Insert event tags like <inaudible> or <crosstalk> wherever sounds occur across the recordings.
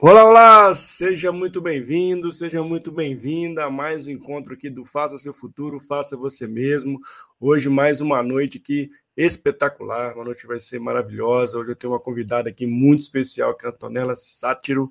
Olá, olá! Seja muito bem-vindo, seja muito bem-vinda a mais um encontro aqui do Faça Seu Futuro, Faça Você Mesmo. Hoje, mais uma noite aqui espetacular, uma noite vai ser maravilhosa. Hoje eu tenho uma convidada aqui muito especial, que é a Antonella Sátiro,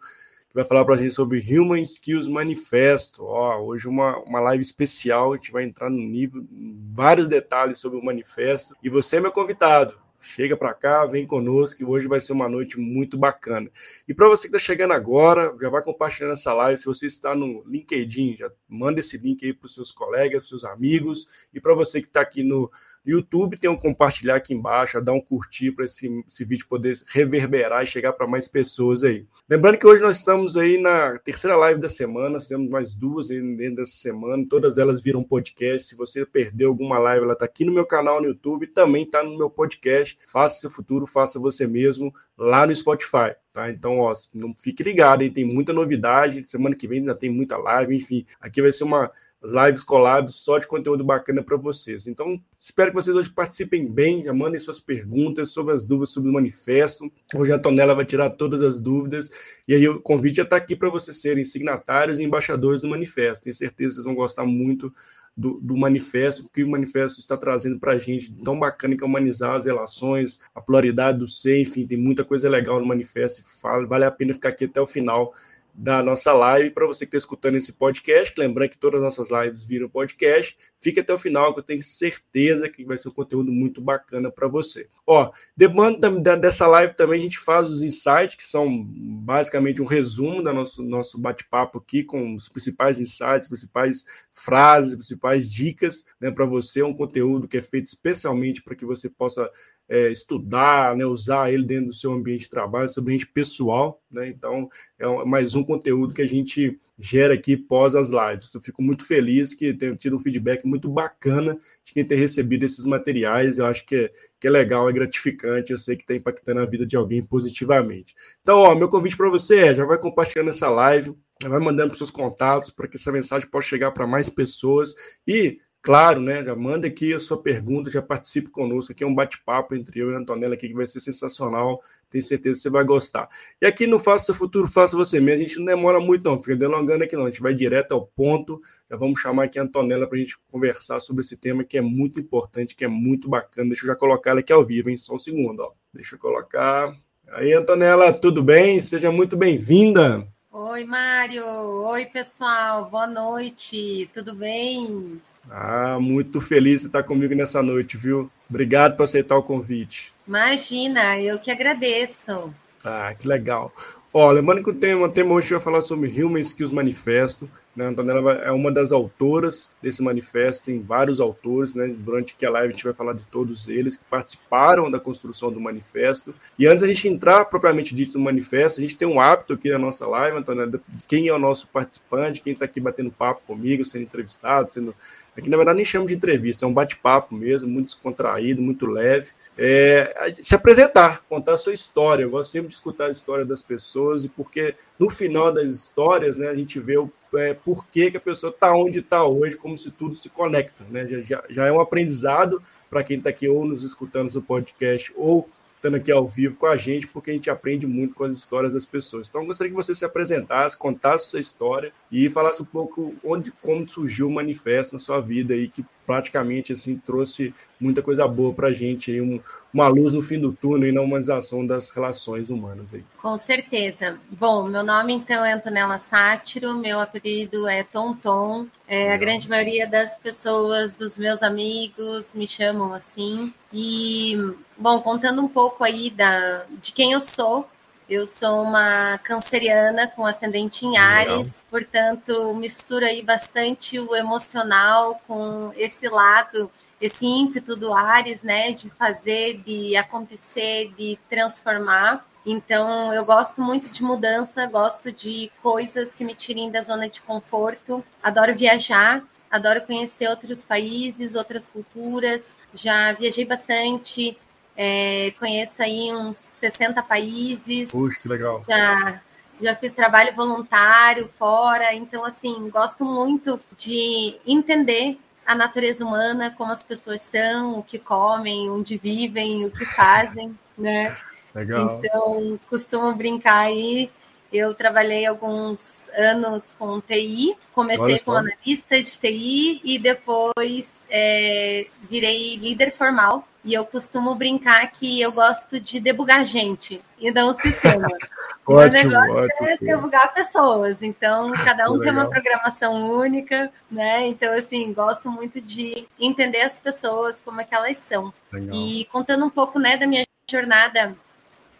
que vai falar para a gente sobre Human Skills Manifesto. Ó, hoje uma, uma live especial, a gente vai entrar no nível, vários detalhes sobre o manifesto. E você é meu convidado. Chega para cá, vem conosco, que hoje vai ser uma noite muito bacana. E para você que está chegando agora, já vai compartilhando essa live. Se você está no LinkedIn, já manda esse link aí para os seus colegas, para os seus amigos. E para você que está aqui no YouTube, tem um compartilhar aqui embaixo, dar um curtir para esse, esse vídeo poder reverberar e chegar para mais pessoas aí. Lembrando que hoje nós estamos aí na terceira live da semana, fizemos mais duas dentro dessa semana, todas elas viram podcast. Se você perdeu alguma live, ela está aqui no meu canal no YouTube, também está no meu podcast. Faça seu futuro, faça você mesmo lá no Spotify, tá? Então, ó, não fique ligado, hein? tem muita novidade. Semana que vem ainda tem muita live, enfim. Aqui vai ser uma as lives collabs só de conteúdo bacana para vocês. Então, espero que vocês hoje participem bem, já mandem suas perguntas sobre as dúvidas sobre o manifesto. Hoje a Tonela vai tirar todas as dúvidas e aí o convite já está aqui para vocês serem signatários e embaixadores do manifesto. Tenho certeza que vocês vão gostar muito do, do manifesto, que o manifesto está trazendo para a gente, tão bacana que é humanizar as relações, a pluralidade do ser, enfim, tem muita coisa legal no manifesto, vale a pena ficar aqui até o final da nossa live. Para você que está escutando esse podcast, lembrando que todas as nossas lives viram podcast, fique até o final, que eu tenho certeza que vai ser um conteúdo muito bacana para você. Ó, demanda dessa live também a gente faz os insights, que são basicamente um resumo do nosso, nosso bate-papo aqui, com os principais insights, principais frases, principais dicas né, para você. É um conteúdo que é feito especialmente para que você possa é, estudar, né, usar ele dentro do seu ambiente de trabalho, seu ambiente pessoal, né? Então é mais um conteúdo que a gente gera aqui pós as lives. Eu fico muito feliz que tenho tido um feedback muito bacana de quem tem recebido esses materiais. Eu acho que é, que é legal, é gratificante. Eu sei que está impactando a vida de alguém positivamente. Então, ó, meu convite para você é: já vai compartilhando essa live, vai mandando para seus contatos para que essa mensagem possa chegar para mais pessoas e Claro, né? Já manda aqui a sua pergunta, já participe conosco. Aqui é um bate-papo entre eu e a Antonella aqui que vai ser sensacional. Tenho certeza que você vai gostar. E aqui no Faça Seu Futuro, Faça Você Mesmo. A gente não demora muito, não. Fica delongando aqui, não. A gente vai direto ao ponto. Já vamos chamar aqui a Antonella para a gente conversar sobre esse tema que é muito importante, que é muito bacana. Deixa eu já colocar ela aqui ao vivo, hein? Só um segundo, ó. Deixa eu colocar. Aí, Antonella, tudo bem? Seja muito bem-vinda. Oi, Mário. Oi, pessoal. Boa noite. Tudo bem? Ah, muito feliz de estar comigo nessa noite, viu? Obrigado por aceitar o convite. Imagina, eu que agradeço. Ah, que legal. Ó, lembrando que o tema, o tema hoje vai falar sobre Human Skills Manifesto. Né? A Antonella é uma das autoras desse manifesto, tem vários autores, né? Durante que a live a gente vai falar de todos eles que participaram da construção do manifesto. E antes a gente entrar propriamente dito no manifesto, a gente tem um hábito aqui na nossa live, Antonella, de quem é o nosso participante, quem está aqui batendo papo comigo, sendo entrevistado, sendo Aqui, na verdade, nem chamo de entrevista, é um bate-papo mesmo, muito descontraído, muito leve. É, se apresentar, contar a sua história. Eu gosto sempre de escutar a história das pessoas, e porque no final das histórias, né, a gente vê o é, por que, que a pessoa está onde está hoje, como se tudo se conecta. Né? Já, já, já é um aprendizado para quem está aqui ou nos escutando no podcast ou estando aqui ao vivo com a gente, porque a gente aprende muito com as histórias das pessoas. Então, gostaria que você se apresentasse, contasse sua história e falasse um pouco onde, como surgiu o manifesto na sua vida e que praticamente assim trouxe muita coisa boa para a gente, aí, um, uma luz no fim do túnel e na humanização das relações humanas. Aí. Com certeza. Bom, meu nome então é Antonella Sátiro, meu apelido é Tom Tom. É, a grande maioria das pessoas, dos meus amigos, me chamam assim. E, bom, contando um pouco aí da, de quem eu sou, eu sou uma canceriana com ascendente em Ares, Legal. portanto, mistura aí bastante o emocional com esse lado, esse ímpeto do Ares, né, de fazer, de acontecer, de transformar. Então, eu gosto muito de mudança, gosto de coisas que me tirem da zona de conforto, adoro viajar, adoro conhecer outros países, outras culturas. Já viajei bastante, é, conheço aí uns 60 países. Puxa, que legal. Já, já fiz trabalho voluntário fora, então, assim, gosto muito de entender a natureza humana, como as pessoas são, o que comem, onde vivem, o que fazem, <laughs> né? Legal. Então, costumo brincar aí Eu trabalhei alguns anos com TI, comecei como analista de TI e depois é, virei líder formal. E eu costumo brincar que eu gosto de debugar gente e não o sistema. <laughs> o negócio ótimo, é debugar pessoas. Então, <laughs> cada um tem uma programação única, né? Então, assim, gosto muito de entender as pessoas, como é que elas são. Legal. E contando um pouco, né, da minha jornada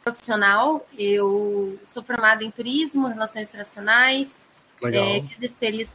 profissional. Eu sou formada em turismo, relações internacionais, é, fiz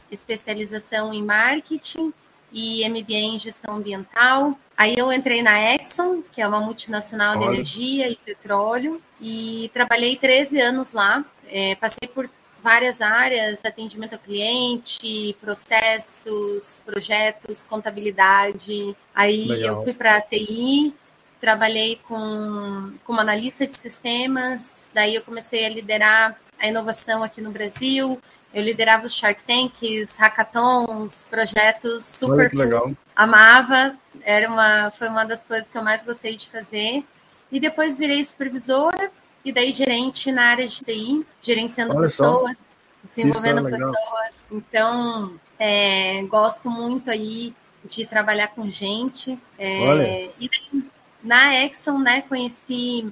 especialização em marketing e MBA em gestão ambiental. Aí eu entrei na Exxon, que é uma multinacional Olha. de energia e petróleo, e trabalhei 13 anos lá. É, passei por várias áreas, atendimento ao cliente, processos, projetos, contabilidade. Aí Legal. eu fui para a TI, trabalhei com, como analista de sistemas, daí eu comecei a liderar a inovação aqui no Brasil. Eu liderava os Shark Tanks, hackathons, projetos super Olha, legal. Amava, era uma, foi uma das coisas que eu mais gostei de fazer. E depois virei supervisora e daí gerente na área de TI, gerenciando Olha pessoas, só. desenvolvendo é pessoas. Então, é, gosto muito aí de trabalhar com gente. É, e daí, na Exxon, né, conheci.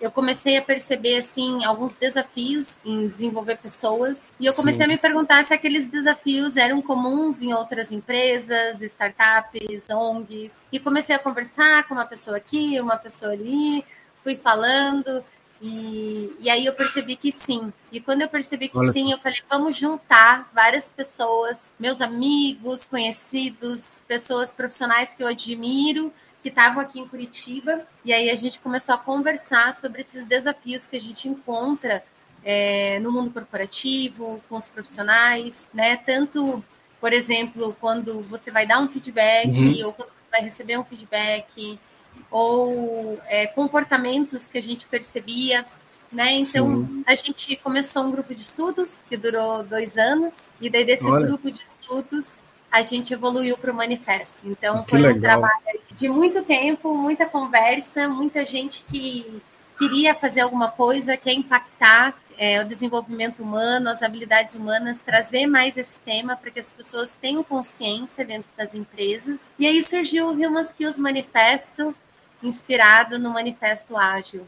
Eu comecei a perceber assim alguns desafios em desenvolver pessoas e eu comecei Sim. a me perguntar se aqueles desafios eram comuns em outras empresas, startups, ONGs. E comecei a conversar com uma pessoa aqui, uma pessoa ali, fui falando e, e aí eu percebi que sim. E quando eu percebi que Olha. sim, eu falei, vamos juntar várias pessoas, meus amigos, conhecidos, pessoas profissionais que eu admiro que estavam aqui em Curitiba, e aí a gente começou a conversar sobre esses desafios que a gente encontra é, no mundo corporativo, com os profissionais, né? Tanto, por exemplo, quando você vai dar um feedback, uhum. ou quando você vai receber um feedback, ou é, comportamentos que a gente percebia. Né? Então, Sim. a gente começou um grupo de estudos que durou dois anos, e daí desse Olha. grupo de estudos a gente evoluiu para o manifesto. Então, que foi legal. um trabalho de muito tempo, muita conversa, muita gente que queria fazer alguma coisa, quer impactar é, o desenvolvimento humano, as habilidades humanas, trazer mais esse tema para que as pessoas tenham consciência dentro das empresas. E aí surgiu o Human Skills Manifesto, inspirado no Manifesto Ágil.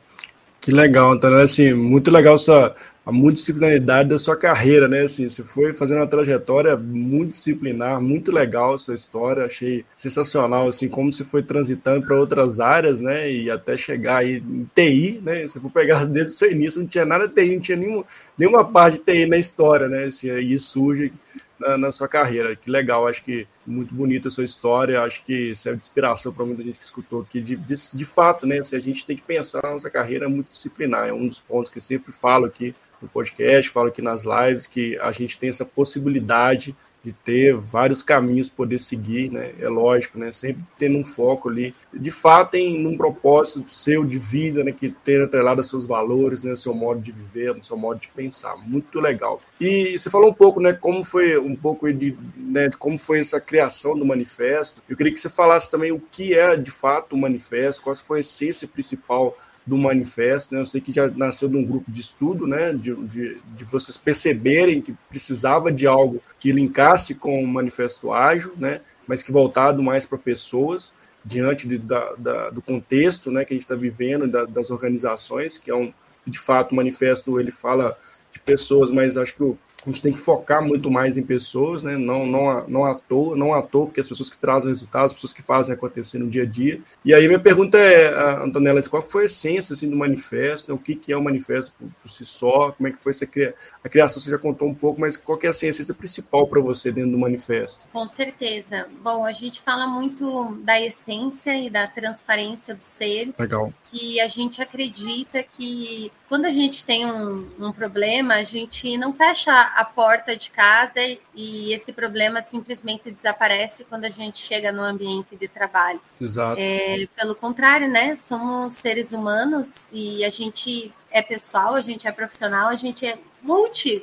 Que legal, então, assim, muito legal essa a multidisciplinaridade da sua carreira, né? Assim, você foi fazendo uma trajetória muito disciplinar, muito legal essa história, achei sensacional, assim, como você foi transitando para outras áreas, né? E até chegar aí em TI, né? Você for pegar <laughs> desde o seu início, não tinha nada de TI, não tinha nenhuma, nenhuma parte de TI na história, né? Assim, aí surge na, na, sua carreira. Que legal, acho que muito bonita a sua história, acho que serve de inspiração para muita gente que escutou aqui. De, de, de fato, né? Assim, a gente tem que pensar na nossa carreira multidisciplinar, é um dos pontos que eu sempre falo aqui no podcast, falo aqui nas lives, que a gente tem essa possibilidade de ter vários caminhos poder seguir, né? É lógico, né? Sempre tendo um foco ali, de fato, em um propósito seu de vida, né? Que tenha atrelado a seus valores, né? Seu modo de viver, seu modo de pensar. Muito legal. E você falou um pouco, né? Como foi um pouco de, né? De como foi essa criação do manifesto. Eu queria que você falasse também o que é de fato o manifesto, qual foi a essência principal do manifesto, né? Eu sei que já nasceu de um grupo de estudo, né? De, de, de vocês perceberem que precisava de algo que linkasse com o manifesto ágil, né? Mas que voltado mais para pessoas diante de, da, da, do contexto, né? Que a gente está vivendo da, das organizações, que é um de fato o manifesto ele fala de pessoas, mas acho que o a gente tem que focar muito mais em pessoas, né? não, não, não à toa, não à toa, porque as pessoas que trazem resultados, as pessoas que fazem acontecer no dia a dia. E aí minha pergunta é, Antonella, qual foi a essência assim, do manifesto? Né? O que, que é o manifesto por, por, si só? Como é que foi essa cria... a criação? Você já contou um pouco, mas qual que é a essência principal para você dentro do manifesto? Com certeza. Bom, a gente fala muito da essência e da transparência do ser. Legal. Que a gente acredita que quando a gente tem um, um problema, a gente não fecha a porta de casa e esse problema simplesmente desaparece quando a gente chega no ambiente de trabalho. Exato. É, pelo contrário, né? Somos seres humanos e a gente é pessoal, a gente é profissional, a gente é multi,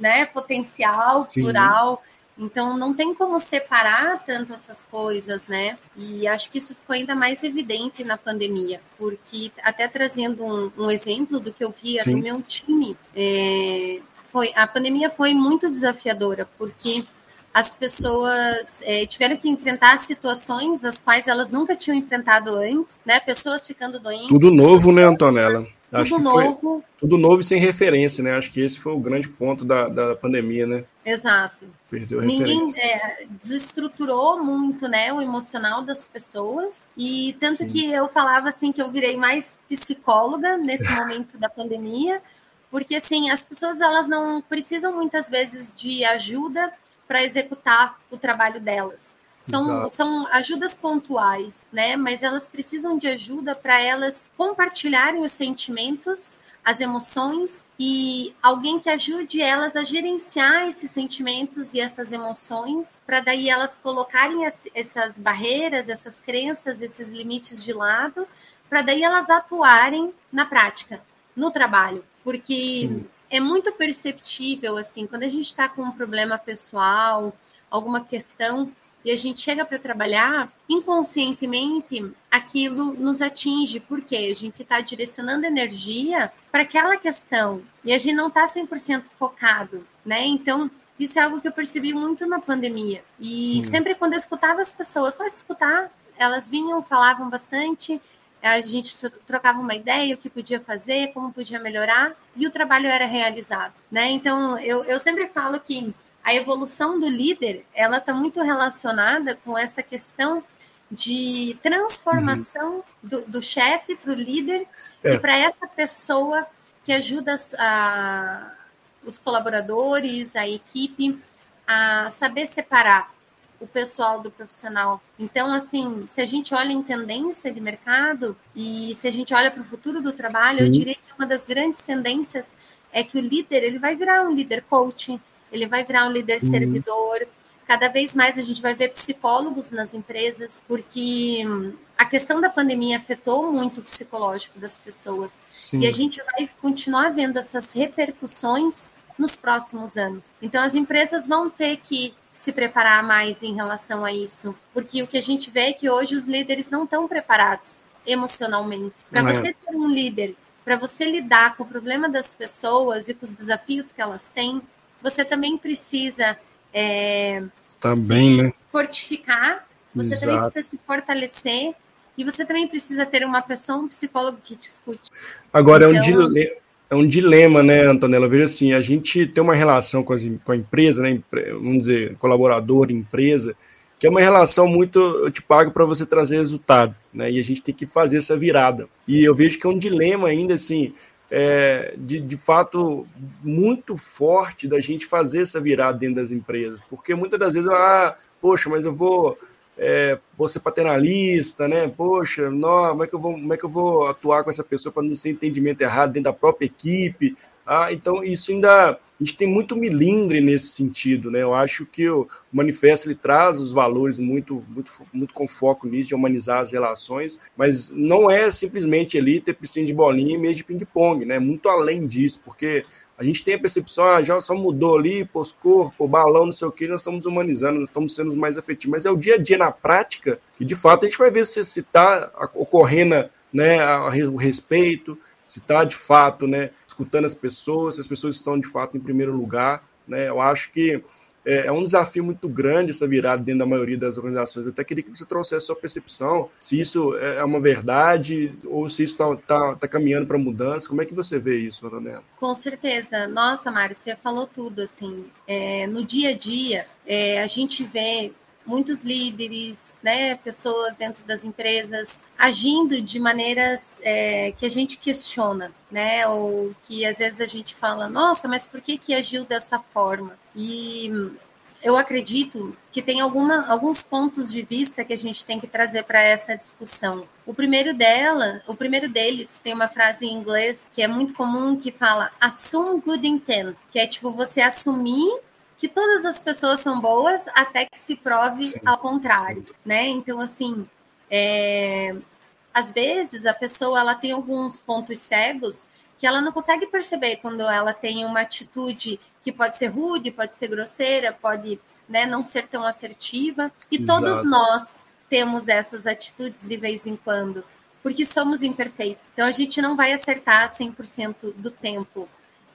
né? Potencial, Sim. plural. Então não tem como separar tanto essas coisas, né? E acho que isso ficou ainda mais evidente na pandemia, porque até trazendo um, um exemplo do que eu via Sim. do meu time, é, foi a pandemia foi muito desafiadora, porque as pessoas é, tiveram que enfrentar situações as quais elas nunca tinham enfrentado antes, né? Pessoas ficando doentes. Tudo novo, né, Antonella? Tudo Acho que novo. Foi tudo novo e sem referência, né? Acho que esse foi o grande ponto da, da pandemia, né? Exato. Perdeu a Ninguém é, desestruturou muito, né, o emocional das pessoas e tanto Sim. que eu falava assim que eu virei mais psicóloga nesse <laughs> momento da pandemia, porque assim as pessoas elas não precisam muitas vezes de ajuda para executar o trabalho delas. São, são ajudas pontuais, né? Mas elas precisam de ajuda para elas compartilharem os sentimentos, as emoções e alguém que ajude elas a gerenciar esses sentimentos e essas emoções, para daí elas colocarem as, essas barreiras, essas crenças, esses limites de lado, para daí elas atuarem na prática, no trabalho. Porque Sim é muito perceptível, assim, quando a gente está com um problema pessoal, alguma questão, e a gente chega para trabalhar, inconscientemente aquilo nos atinge, porque a gente está direcionando energia para aquela questão e a gente não está 100% focado, né? Então, isso é algo que eu percebi muito na pandemia. E Sim. sempre quando eu escutava as pessoas, só de escutar, elas vinham, falavam bastante, a gente trocava uma ideia, o que podia fazer, como podia melhorar, e o trabalho era realizado, né? Então, eu, eu sempre falo que a evolução do líder, ela está muito relacionada com essa questão de transformação uhum. do, do chefe para o líder é. e para essa pessoa que ajuda a, os colaboradores, a equipe, a saber separar o pessoal do profissional. Então, assim, se a gente olha em tendência de mercado e se a gente olha para o futuro do trabalho, Sim. eu diria que uma das grandes tendências é que o líder ele vai virar um líder coaching, ele vai virar um líder uhum. servidor. Cada vez mais a gente vai ver psicólogos nas empresas, porque a questão da pandemia afetou muito o psicológico das pessoas. Sim. E a gente vai continuar vendo essas repercussões nos próximos anos. Então, as empresas vão ter que se preparar mais em relação a isso, porque o que a gente vê é que hoje os líderes não estão preparados emocionalmente. Para é. você ser um líder, para você lidar com o problema das pessoas e com os desafios que elas têm, você também precisa é, também, se né? fortificar, você Exato. também precisa se fortalecer e você também precisa ter uma pessoa, um psicólogo que te escute. Agora, então, é um então, dilema é um dilema, né, Antonella? Veja assim, a gente tem uma relação com, as, com a empresa, né, vamos dizer, colaborador, empresa, que é uma relação muito, eu te pago para você trazer resultado, né, e a gente tem que fazer essa virada. E eu vejo que é um dilema ainda, assim, é, de, de fato, muito forte da gente fazer essa virada dentro das empresas, porque muitas das vezes, ah, poxa, mas eu vou é, vou ser paternalista, né? Poxa, não, como, é que eu vou, como é que eu vou atuar com essa pessoa para não ser entendimento errado dentro da própria equipe? Ah, então, isso ainda. A gente tem muito milindre nesse sentido, né? Eu acho que o manifesto ele traz os valores muito, muito, muito com foco nisso, de humanizar as relações, mas não é simplesmente ali ter piscina de bolinha e meio de ping-pong, né? Muito além disso, porque a gente tem a percepção, ah, já só mudou ali, pós-corpo, balão, não sei o que, nós estamos humanizando, nós estamos sendo mais afetivos. Mas é o dia a dia na prática que, de fato, a gente vai ver se está ocorrendo né, o respeito, se está, de fato, né, escutando as pessoas, se as pessoas estão, de fato, em primeiro lugar. Né? Eu acho que é, é, um desafio muito grande essa virada dentro da maioria das organizações. Eu até queria que você trouxesse a sua percepção, se isso é, é uma verdade ou se isso está tá, tá caminhando para mudança. Como é que você vê isso, Antonella? Com certeza. Nossa, Mário, você falou tudo. Assim, é, no dia a dia, é, a gente vê muitos líderes, né, pessoas dentro das empresas agindo de maneiras é, que a gente questiona, né, ou que às vezes a gente fala, nossa, mas por que que agiu dessa forma? E eu acredito que tem alguma, alguns pontos de vista que a gente tem que trazer para essa discussão. O primeiro dela, o primeiro deles tem uma frase em inglês que é muito comum que fala assume good intent, que é tipo você assumir que todas as pessoas são boas até que se prove Sim. ao contrário, né? Então, assim, é, às vezes a pessoa ela tem alguns pontos cegos que ela não consegue perceber quando ela tem uma atitude que pode ser rude, pode ser grosseira, pode né, não ser tão assertiva. E Exato. todos nós temos essas atitudes de vez em quando, porque somos imperfeitos. Então a gente não vai acertar 100% do tempo.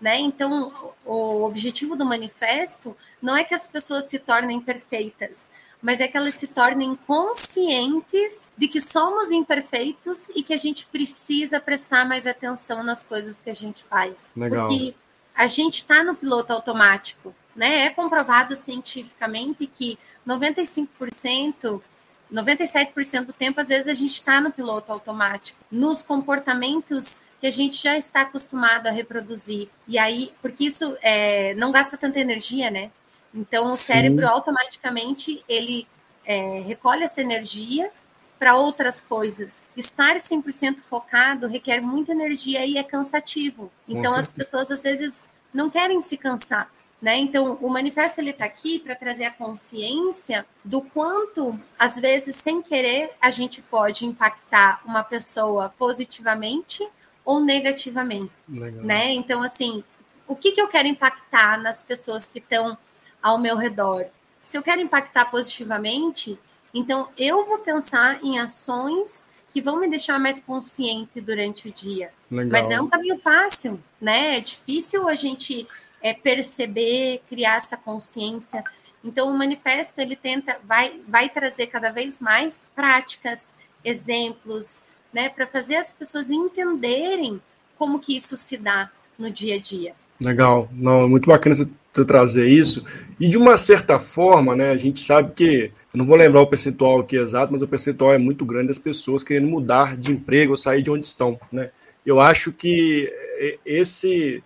Né? Então, o objetivo do manifesto não é que as pessoas se tornem perfeitas, mas é que elas se tornem conscientes de que somos imperfeitos e que a gente precisa prestar mais atenção nas coisas que a gente faz. Legal. Porque a gente está no piloto automático, né? É comprovado cientificamente que 95% 97% do tempo, às vezes, a gente está no piloto automático, nos comportamentos que a gente já está acostumado a reproduzir. E aí, porque isso é, não gasta tanta energia, né? Então, o Sim. cérebro automaticamente ele é, recolhe essa energia para outras coisas. Estar 100% focado requer muita energia e é cansativo. Então, as pessoas às vezes não querem se cansar. Né? Então, o manifesto ele está aqui para trazer a consciência do quanto, às vezes, sem querer, a gente pode impactar uma pessoa positivamente ou negativamente, Legal. né? Então, assim, o que, que eu quero impactar nas pessoas que estão ao meu redor? Se eu quero impactar positivamente, então eu vou pensar em ações que vão me deixar mais consciente durante o dia. Legal. Mas não é um caminho fácil, né? É difícil a gente é, perceber, criar essa consciência. Então, o manifesto ele tenta, vai, vai trazer cada vez mais práticas, exemplos, né, para fazer as pessoas entenderem como que isso se dá no dia a dia. Legal, não, é muito bacana você trazer isso. E de uma certa forma, né, a gente sabe que, não vou lembrar o percentual aqui exato, mas o percentual é muito grande das pessoas querendo mudar de emprego ou sair de onde estão, né? Eu acho que esse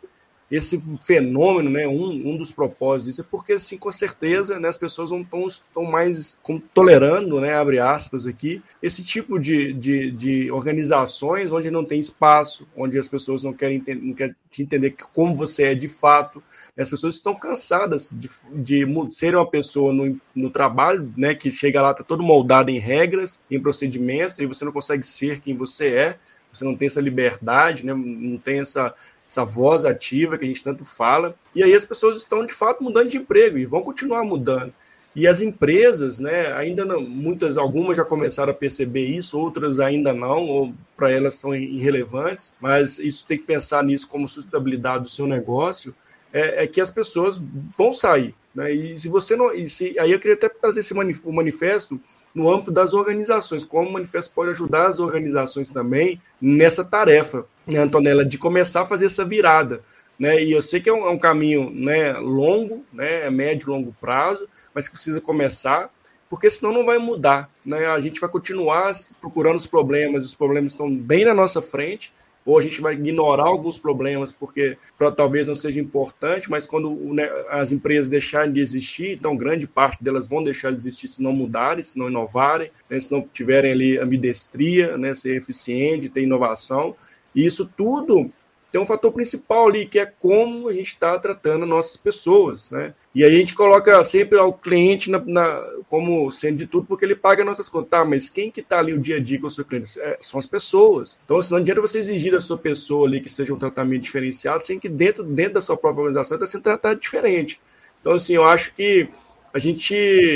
esse fenômeno, né, um, um dos propósitos disso é porque, assim, com certeza, né, as pessoas não estão mais como, tolerando, né, abre aspas aqui, esse tipo de, de, de, organizações onde não tem espaço, onde as pessoas não querem, não querem entender como você é de fato. As pessoas estão cansadas de, de ser uma pessoa no, no trabalho, né, que chega lá, está todo moldado em regras, em procedimentos, e você não consegue ser quem você é, você não tem essa liberdade, né, não tem essa essa voz ativa que a gente tanto fala. E aí as pessoas estão de fato mudando de emprego e vão continuar mudando. E as empresas, né, ainda não, muitas, algumas já começaram a perceber isso, outras ainda não, ou para elas são irrelevantes, mas isso tem que pensar nisso como sustentabilidade do seu negócio, é, é que as pessoas vão sair. Né? E se você não. E se, aí eu queria até trazer esse manifesto no âmbito das organizações, como o manifesto pode ajudar as organizações também nessa tarefa, né, Antonella, de começar a fazer essa virada. Né? E eu sei que é um, é um caminho né, longo, né, é médio e longo prazo, mas que precisa começar, porque senão não vai mudar. Né? A gente vai continuar procurando os problemas, os problemas estão bem na nossa frente, ou a gente vai ignorar alguns problemas porque pra, talvez não seja importante, mas quando né, as empresas deixarem de existir, então grande parte delas vão deixar de existir se não mudarem, se não inovarem, né, se não tiverem ali ambidestria, né, ser eficiente, ter inovação. E isso tudo tem um fator principal ali, que é como a gente está tratando nossas pessoas, né? E aí a gente coloca sempre o cliente na, na, como sendo de tudo, porque ele paga nossas contas. Tá, mas quem que está ali o dia a dia com o seu cliente? É, são as pessoas. Então, assim, não adianta você exigir da sua pessoa ali que seja um tratamento diferenciado, sem que dentro, dentro da sua própria organização está sendo tratado diferente. Então, assim, eu acho que a gente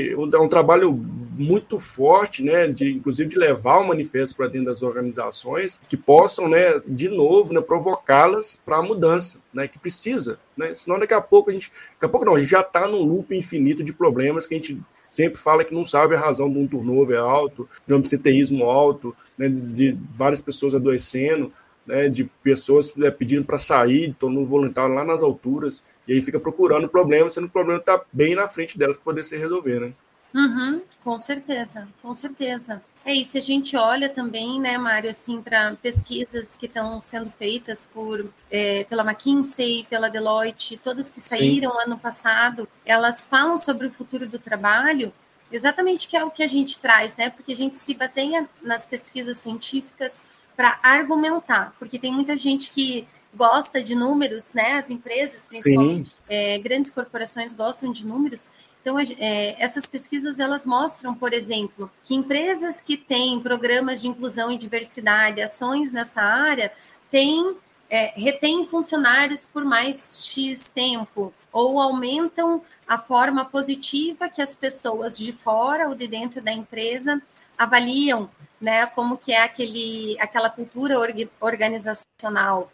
é um trabalho muito forte, né, de inclusive de levar o manifesto para dentro das organizações que possam, né, de novo, né, provocá-las para a mudança, né, que precisa, né, senão daqui a pouco a gente, daqui a pouco não, a gente já está num loop infinito de problemas que a gente sempre fala que não sabe a razão de um turnover alto, de um absenteísmo alto, né, de, de várias pessoas adoecendo, né, de pessoas né, pedindo para sair, tornando voluntário lá nas alturas, e aí fica procurando problema, sendo que o problema está bem na frente delas para poder se resolver, né? Uhum, com certeza, com certeza. É isso, a gente olha também, né, Mário, assim, para pesquisas que estão sendo feitas por é, pela McKinsey, pela Deloitte, todas que saíram Sim. ano passado, elas falam sobre o futuro do trabalho, exatamente que é o que a gente traz, né? Porque a gente se baseia nas pesquisas científicas para argumentar, porque tem muita gente que gosta de números, né? As empresas, principalmente é, grandes corporações, gostam de números. Então, é, essas pesquisas elas mostram, por exemplo, que empresas que têm programas de inclusão e diversidade, ações nessa área, têm é, retêm funcionários por mais X tempo, ou aumentam a forma positiva que as pessoas de fora ou de dentro da empresa avaliam, né, como que é aquele, aquela cultura organizacional.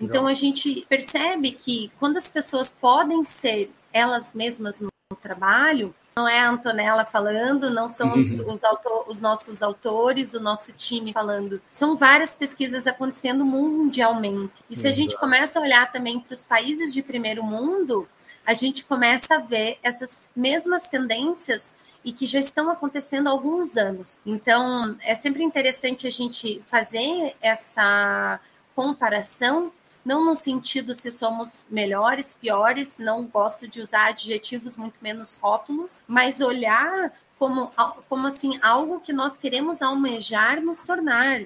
Então a gente percebe que quando as pessoas podem ser elas mesmas no trabalho, não é a Antonella falando, não são os, os, autor, os, nossos autores, o nosso time falando. São várias pesquisas acontecendo mundialmente. E se a gente começa a olhar também para os países de primeiro mundo, a gente começa a ver essas mesmas tendências e que já estão acontecendo há alguns anos. Então, é sempre interessante a gente fazer essa comparação não no sentido se somos melhores, piores, não gosto de usar adjetivos, muito menos rótulos, mas olhar como, como assim, algo que nós queremos almejar nos tornar.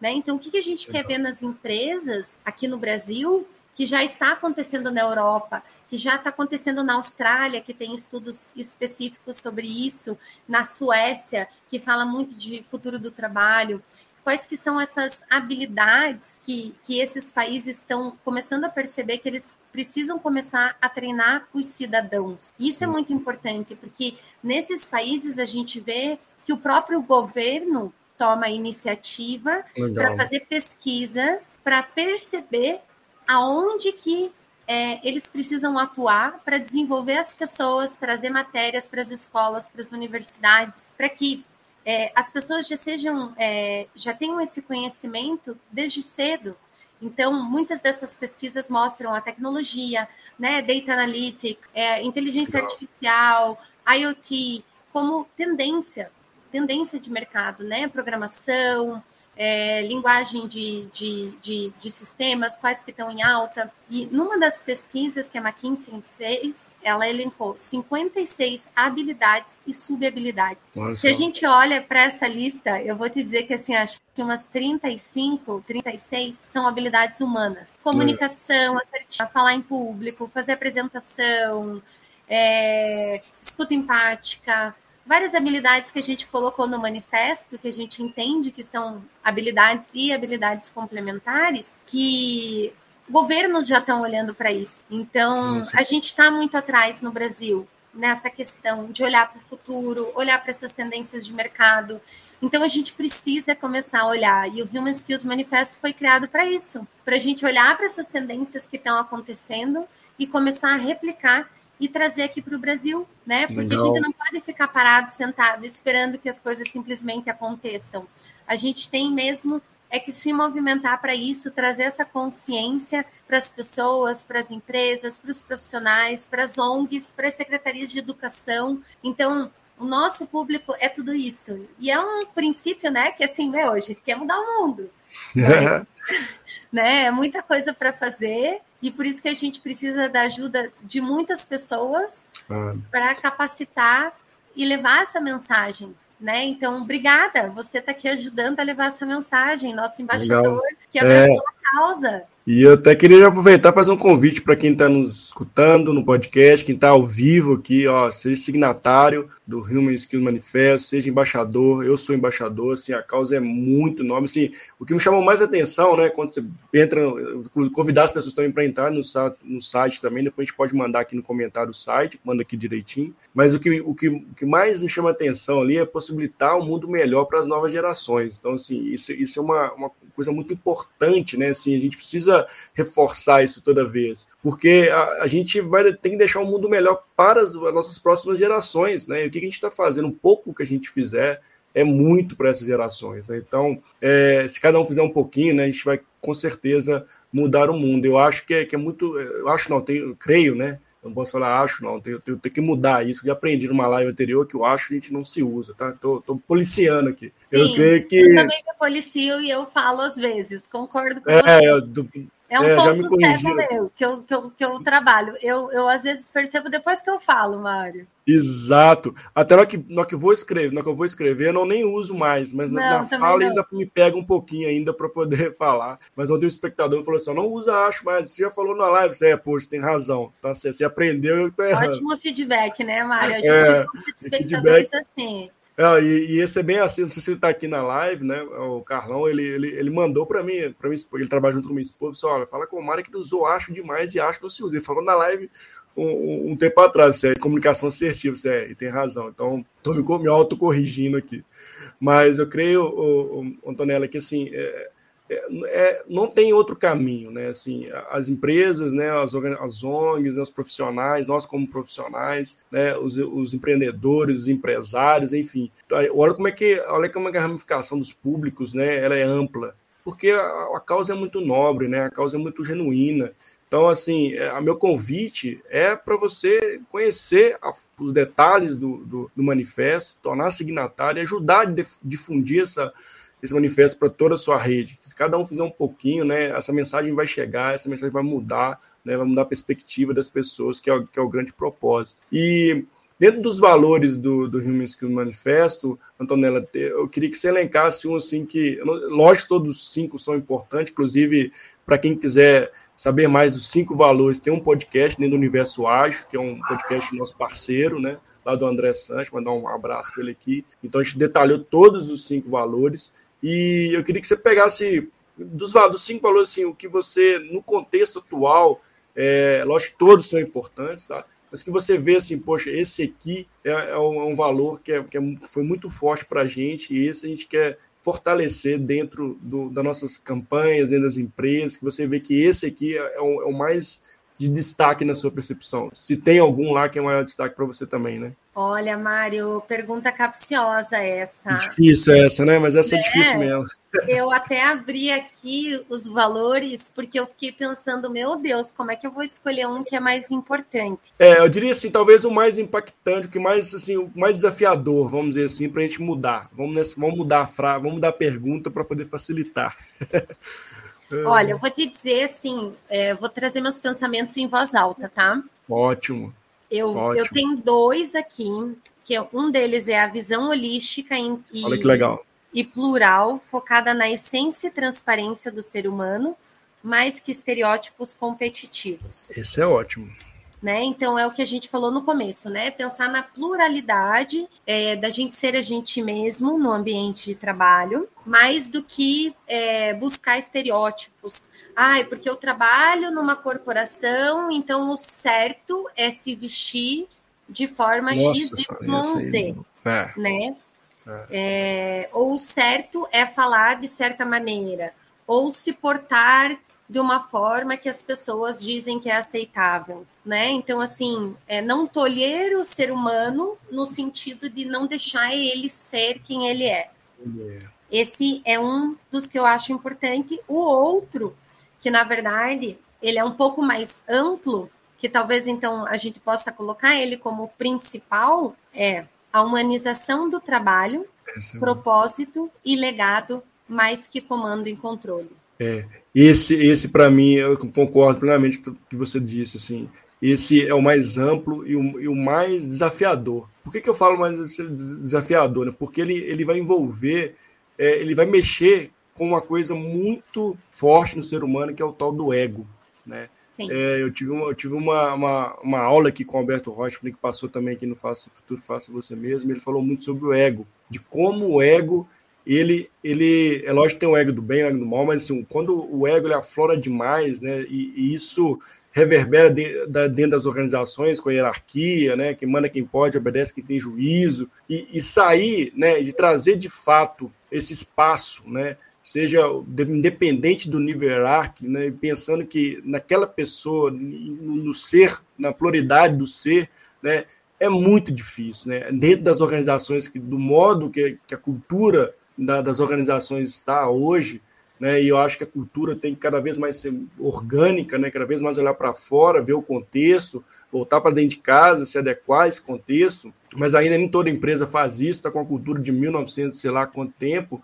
Né? Então, o que, que a gente quer ver nas empresas aqui no Brasil, que já está acontecendo na Europa, que já está acontecendo na Austrália, que tem estudos específicos sobre isso, na Suécia, que fala muito de futuro do trabalho quais que são essas habilidades que, que esses países estão começando a perceber que eles precisam começar a treinar os cidadãos. Isso é muito importante, porque nesses países a gente vê que o próprio governo toma a iniciativa para fazer pesquisas, para perceber aonde que é, eles precisam atuar para desenvolver as pessoas, trazer matérias para as escolas, para as universidades, para que é, as pessoas já sejam, é, já tenham esse conhecimento desde cedo. Então, muitas dessas pesquisas mostram a tecnologia, né, data analytics, é, inteligência Legal. artificial, IoT, como tendência, tendência de mercado, né, programação, é, linguagem de, de, de, de, sistemas, quais que estão em alta. E numa das pesquisas que a McKinsey fez, ela elencou 56 habilidades e subhabilidades. Se a gente olha para essa lista, eu vou te dizer que assim, acho que umas 35, 36 são habilidades humanas. Comunicação, é. assertiva, falar em público, fazer apresentação, é, escuta empática, várias habilidades que a gente colocou no manifesto, que a gente entende que são habilidades e habilidades complementares, que governos já estão olhando para isso. Então, Nossa. a gente está muito atrás no Brasil nessa questão de olhar para o futuro, olhar para essas tendências de mercado. Então, a gente precisa começar a olhar. E o Human Skills Manifesto foi criado para isso para a gente olhar para essas tendências que estão acontecendo e começar a replicar e trazer aqui para o Brasil, né? Porque Legal. a gente não pode ficar parado, sentado, esperando que as coisas simplesmente aconteçam. A gente tem mesmo é que se movimentar para isso, trazer essa consciência para as pessoas, para as empresas, para os profissionais, para as ONGs, para as secretarias de educação. Então, o nosso público é tudo isso. E é um princípio, né, que assim, meu, a gente quer mudar o mundo. Mas, <laughs> né, é muita coisa para fazer e por isso que a gente precisa da ajuda de muitas pessoas ah. para capacitar e levar essa mensagem. Né? Então, obrigada. Você está aqui ajudando a levar essa mensagem, nosso embaixador, Legal. que abraçou é. a causa. E eu até queria aproveitar e fazer um convite para quem está nos escutando no podcast, quem está ao vivo aqui, ó, seja signatário do Human Skills Manifesto, seja embaixador, eu sou embaixador, assim, a causa é muito nova, assim, o que me chamou mais atenção, né, quando você entra, convidar as pessoas também para entrar no, no site também, depois a gente pode mandar aqui no comentário o site, manda aqui direitinho, mas o que, o que, o que mais me chama atenção ali é possibilitar um mundo melhor para as novas gerações, então, assim, isso, isso é uma, uma coisa muito importante, né, assim, a gente precisa reforçar isso toda vez, porque a, a gente vai ter que deixar um mundo melhor para as, as nossas próximas gerações, né? E o que a gente está fazendo, um pouco que a gente fizer, é muito para essas gerações. Né? Então, é, se cada um fizer um pouquinho, né, a gente vai com certeza mudar o mundo. Eu acho que é, que é muito, eu acho não, tenho, eu creio, né? Não posso falar acho, não. Tenho, tenho, tenho que mudar isso. Eu aprendi numa live anterior que o acho a gente não se usa, tá? Tô, tô policiando aqui. Sim, eu creio que. Eu também me policio e eu falo às vezes, concordo com é, você. Do, é um é, ponto cego meu que eu, que, eu, que eu trabalho. Eu, eu às vezes percebo depois que eu falo, Mário. Exato. Até na que, na que eu vou escrever, na que eu vou escrever, eu não nem uso mais, mas não, na, na fala não. ainda me pega um pouquinho ainda para poder <laughs> falar. Mas ontem o espectador falou assim: não usa acho mais. Você já falou na live, você é, poxa, tem razão. Tá, você, você aprendeu, eu tô errando. Ótimo feedback, né, Mário? A gente é, espectadores feedback. assim É, e, e, esse é bem assim, não sei se ele está aqui na live, né? O Carlão, ele, ele, ele mandou para mim, para mim, ele trabalha junto com minha esposa, disse, olha, fala com o Mário que ele usou acho demais e acho que não se usa. Ele falou na live um, um tempo atrás, é comunicação assertiva, é, e tem razão. Então, estou me, me autocorrigindo aqui. Mas eu creio, o, o, Antonella, que assim, é, é, é, não tem outro caminho, né? Assim, as empresas, né, as, as ONGs, né, os profissionais, nós como profissionais, né, os, os empreendedores, os empresários, enfim. Olha como é que, olha como é que a ramificação dos públicos, né, ela é ampla, porque a, a causa é muito nobre, né? A causa é muito genuína. Então, assim, é, a meu convite é para você conhecer a, os detalhes do, do, do manifesto, tornar signatário ajudar a difundir essa esse manifesto para toda a sua rede. Se cada um fizer um pouquinho, né, essa mensagem vai chegar, essa mensagem vai mudar, né, vai mudar a perspectiva das pessoas, que é o, que é o grande propósito. E dentro dos valores do, do Human Skill Manifesto, Antonella, eu queria que você elencasse um assim que, lógico todos os cinco são importantes, inclusive para quem quiser saber mais dos cinco valores, tem um podcast dentro do Universo Ágil, que é um podcast nosso parceiro, né? Lá do André Santos, mandar um abraço para ele aqui. Então a gente detalhou todos os cinco valores. E eu queria que você pegasse dos, dos cinco valores, assim, o que você, no contexto atual, é, lógico que todos são importantes, tá? Mas que você vê assim, poxa, esse aqui é, é, um, é um, valor que, é, que é foi muito forte para a gente e esse a gente quer fortalecer dentro do, das nossas campanhas, dentro das empresas, que você vê que esse aqui é, é o, é o mais de destaque na sua percepção? Se tem algum lá que é maior destaque para você também, né? Olha, Mário, pergunta capciosa essa. Difícil essa, né? Mas essa é, é difícil mesmo. Eu até abri aqui os valores porque eu fiquei pensando, meu Deus, como é que eu vou escolher um que é mais importante? É, eu diria assim, talvez o mais impactante, o que mais assim, o mais desafiador, vamos dizer assim, para a gente mudar. Vamos, nessa, vamos mudar a frase, vamos mudar a pergunta para poder facilitar. <laughs> Olha, eu vou te dizer assim, é, vou trazer meus pensamentos em voz alta, tá? Ótimo. Eu, Ótimo. eu tenho dois aqui, que é, um deles é a visão holística e, Olha que legal. e plural, focada na essência e transparência do ser humano, mais que estereótipos competitivos. Esse é ótimo né? Então é o que a gente falou no começo, né? Pensar na pluralidade é, da gente ser a gente mesmo no ambiente de trabalho, mais do que é, buscar estereótipos. Ai, ah, porque eu trabalho numa corporação, então o certo é se vestir de forma XYZ, é. né? É. é. ou o certo é falar de certa maneira, ou se portar de uma forma que as pessoas dizem que é aceitável, né? Então, assim, é não tolher o ser humano no sentido de não deixar ele ser quem ele é. Esse é um dos que eu acho importante. O outro, que na verdade ele é um pouco mais amplo, que talvez então a gente possa colocar ele como principal, é a humanização do trabalho, Esse propósito e legado, mais que comando e controle. É, esse, esse para mim, eu concordo plenamente com o que você disse, assim, esse é o mais amplo e o, e o mais desafiador. Por que, que eu falo mais desafiador? Né? Porque ele, ele vai envolver, é, ele vai mexer com uma coisa muito forte no ser humano, que é o tal do ego. Né? É, eu tive, uma, eu tive uma, uma, uma, aula aqui com o Alberto Rocha, que passou também aqui no Faça Futuro, Faça Você Mesmo, ele falou muito sobre o ego, de como o ego ele, ele é lógico que tem o ego do bem, o ego do mal, mas assim, quando o ego ele aflora demais, né, e, e isso reverbera de, da, dentro das organizações com a hierarquia, né, quem manda quem pode, obedece quem tem juízo, e, e sair, né, de trazer de fato esse espaço, né, seja independente do nível hierárquico, né, pensando que naquela pessoa, no, ser, na pluralidade do ser, né, é muito difícil, né, dentro das organizações, que, do modo que, que a cultura da, das organizações está hoje, né? E eu acho que a cultura tem que cada vez mais ser orgânica, né? Cada vez mais olhar para fora, ver o contexto, voltar para dentro de casa, se adequar a esse contexto. Mas ainda nem toda empresa faz isso, está com a cultura de 1900, sei lá quanto tempo.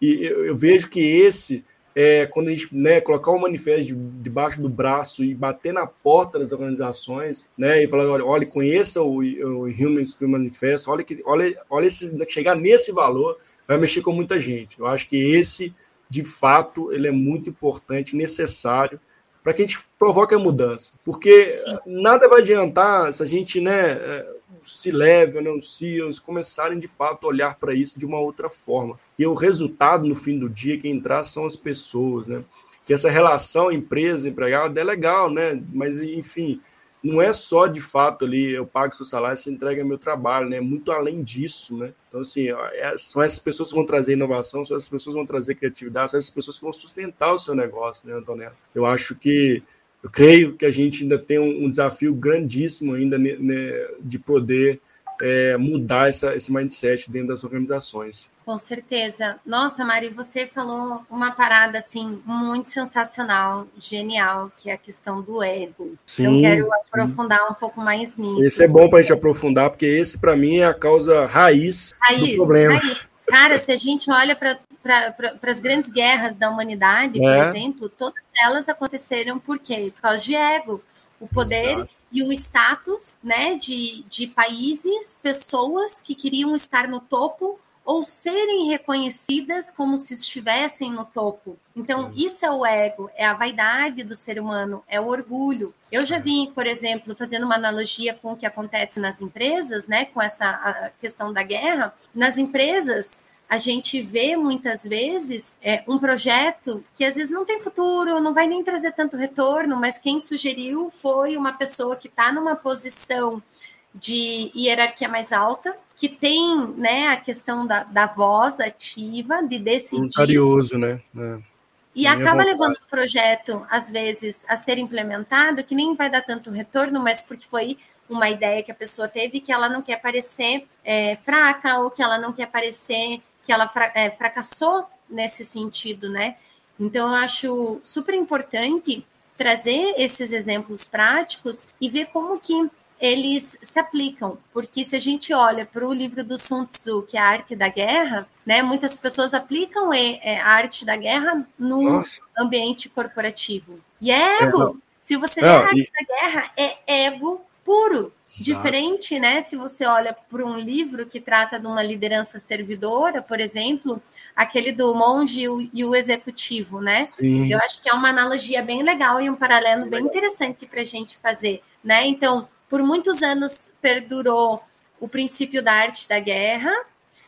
E eu, eu vejo que esse é, quando a gente né, colocar o manifesto de, debaixo do braço e bater na porta das organizações, né, e falar, olha, olha conheça o, o Human Skill Manifesto, olha, que, olha, olha esse, chegar nesse valor, vai mexer com muita gente. Eu acho que esse, de fato, ele é muito importante, necessário para que a gente provoque a mudança. Porque Sim. nada vai adiantar se a gente, né, é, se leve, né, os CEOs começarem de fato a olhar para isso de uma outra forma. E o resultado no fim do dia, quem entrar são as pessoas, né? Que essa relação empresa-empregado é legal, né? Mas, enfim, não é só de fato ali eu pago seu salário, você entrega meu trabalho, né? Muito além disso, né? Então, assim, é, são essas pessoas que vão trazer inovação, são essas pessoas que vão trazer criatividade, são essas pessoas que vão sustentar o seu negócio, né, Antonella? Eu acho que, eu creio que a gente ainda tem um, um desafio grandíssimo ainda né, de poder é, mudar essa, esse mindset dentro das organizações. Com certeza. Nossa, Mari, você falou uma parada assim muito sensacional, genial, que é a questão do ego. Sim, Eu quero aprofundar sim. um pouco mais nisso. Esse é bom para a gente aprofundar, porque esse para mim é a causa raiz, raiz do problema. Raiz. Cara, se a gente olha para para as grandes guerras da humanidade, é. por exemplo, todas elas aconteceram por quê? Por causa de ego. O poder Exato e o status né, de, de países, pessoas que queriam estar no topo ou serem reconhecidas como se estivessem no topo. Então, uhum. isso é o ego, é a vaidade do ser humano, é o orgulho. Eu já vi, por exemplo, fazendo uma analogia com o que acontece nas empresas, né, com essa questão da guerra, nas empresas a gente vê muitas vezes é, um projeto que às vezes não tem futuro, não vai nem trazer tanto retorno, mas quem sugeriu foi uma pessoa que está numa posição de hierarquia mais alta, que tem né, a questão da, da voz ativa, de decidir. Voluntarioso, né? É. E acaba levando o projeto, às vezes, a ser implementado, que nem vai dar tanto retorno, mas porque foi uma ideia que a pessoa teve que ela não quer parecer é, fraca ou que ela não quer parecer que ela é, fracassou nesse sentido, né? Então, eu acho super importante trazer esses exemplos práticos e ver como que eles se aplicam, porque se a gente olha para o livro do Sun Tzu, que é a arte da guerra, né, muitas pessoas aplicam é, a arte da guerra no Nossa. ambiente corporativo. E é ego. É, se você vê a arte e... da guerra, é ego puro. Exato. Diferente, né? Se você olha para um livro que trata de uma liderança servidora, por exemplo, aquele do monge e o, executivo, né? Sim. Eu acho que é uma analogia bem legal e um paralelo bem interessante para a gente fazer, né? Então, por muitos anos perdurou o princípio da arte da guerra,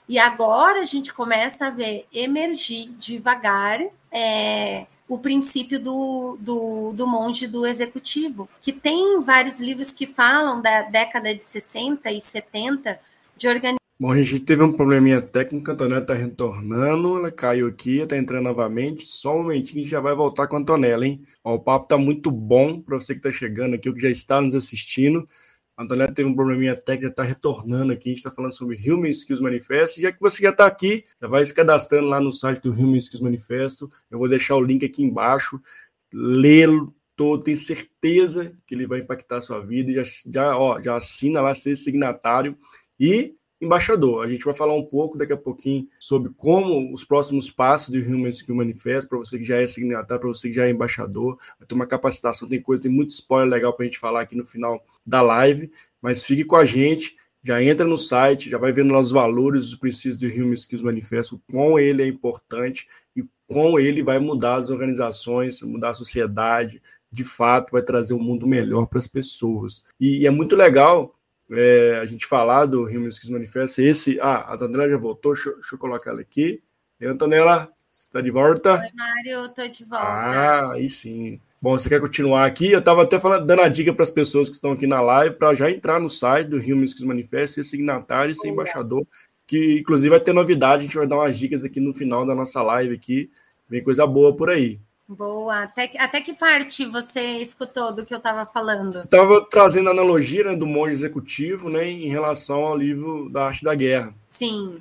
e agora a gente começa a ver emergir devagar é, o princípio do, do, do monge do executivo, que tem vários livros que falam da década de 60 e 70 de organização. Bom, a gente teve um probleminha técnico, a Antonella está retornando, ela caiu aqui, está entrando novamente. Só um momentinho já vai voltar com a Antonella, hein? Ó, o papo está muito bom para você que está chegando aqui, ou que já está nos assistindo. A Antonella teve um probleminha técnico, está retornando aqui. A gente está falando sobre Human Skills Manifesto. Já que você já está aqui, já vai se cadastrando lá no site do Human Skills Manifesto. Eu vou deixar o link aqui embaixo. Lê-lo todo, tenho certeza que ele vai impactar a sua vida. Já, já, ó, já assina lá, ser signatário. E embaixador. A gente vai falar um pouco daqui a pouquinho sobre como os próximos passos do Human Skill Manifesto, para você que já é signatário, para você que já é embaixador. Vai ter uma capacitação, tem coisa, tem muito spoiler legal para a gente falar aqui no final da live, mas fique com a gente. Já entra no site, já vai vendo lá os valores, os princípios do Human Skills Manifesto, com ele é importante e com ele vai mudar as organizações, mudar a sociedade, de fato vai trazer um mundo melhor para as pessoas. E, e é muito legal é, a gente falar do Rio Skills Manifesto. Esse, ah, a Antonella já voltou, deixa, deixa eu colocar ela aqui. E Antonella, você está de volta? Oi, Mário, estou de volta. Ah, aí sim. Bom, você quer continuar aqui? Eu estava até falando, dando a dica para as pessoas que estão aqui na live para já entrar no site do Rio Skills Manifesto, ser signatário e ser embaixador, que inclusive vai ter novidade, a gente vai dar umas dicas aqui no final da nossa live aqui. Vem coisa boa por aí. Boa. Até, até que parte você escutou do que eu estava falando? Estava trazendo a analogia né, do monge executivo né, em relação ao livro da Arte da Guerra. Sim.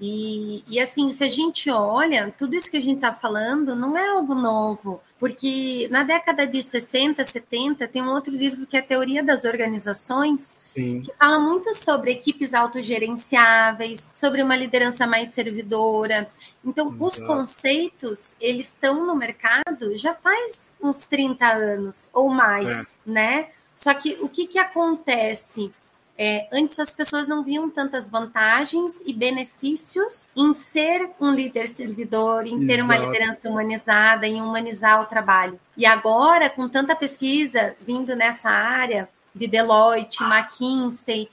E, e assim, se a gente olha, tudo isso que a gente está falando não é algo novo, porque na década de 60, 70, tem um outro livro que é a Teoria das Organizações, Sim. que fala muito sobre equipes autogerenciáveis, sobre uma liderança mais servidora. Então, Exato. os conceitos, eles estão no mercado já faz uns 30 anos ou mais, é. né? Só que o que, que acontece? É, antes as pessoas não viam tantas vantagens e benefícios em ser um líder servidor, em ter Exato. uma liderança humanizada, em humanizar o trabalho. E agora, com tanta pesquisa vindo nessa área de Deloitte, McKinsey,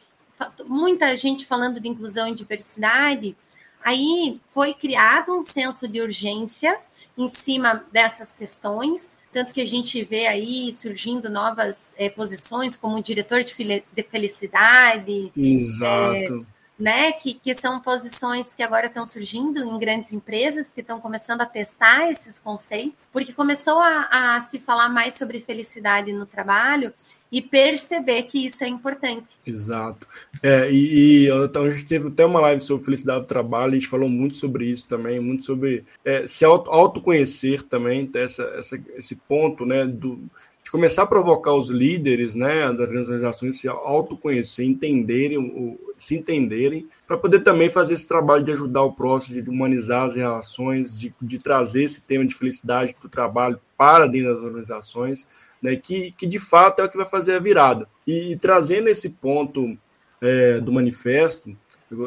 muita gente falando de inclusão e diversidade, aí foi criado um senso de urgência em cima dessas questões, tanto que a gente vê aí surgindo novas é, posições, como diretor de, de felicidade. Exato. É, né, que, que são posições que agora estão surgindo em grandes empresas que estão começando a testar esses conceitos, porque começou a, a se falar mais sobre felicidade no trabalho e perceber que isso é importante. Exato. É, e, e então, a gente teve até uma live sobre felicidade do trabalho, a gente falou muito sobre isso também, muito sobre é, se auto, autoconhecer também, essa, essa, esse ponto né, do, de começar a provocar os líderes né, das organizações se autoconhecer, entenderem, o, se entenderem, para poder também fazer esse trabalho de ajudar o próximo, de humanizar as relações, de, de trazer esse tema de felicidade do trabalho para dentro das organizações né, que, que de fato é o que vai fazer a virada. E, trazendo esse ponto é, do manifesto,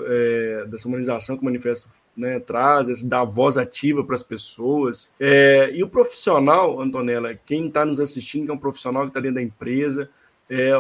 é, dessa humanização que o manifesto né, traz, da voz ativa para as pessoas. É, e o profissional, Antonella, quem está nos assistindo, que é um profissional que está dentro da empresa, é,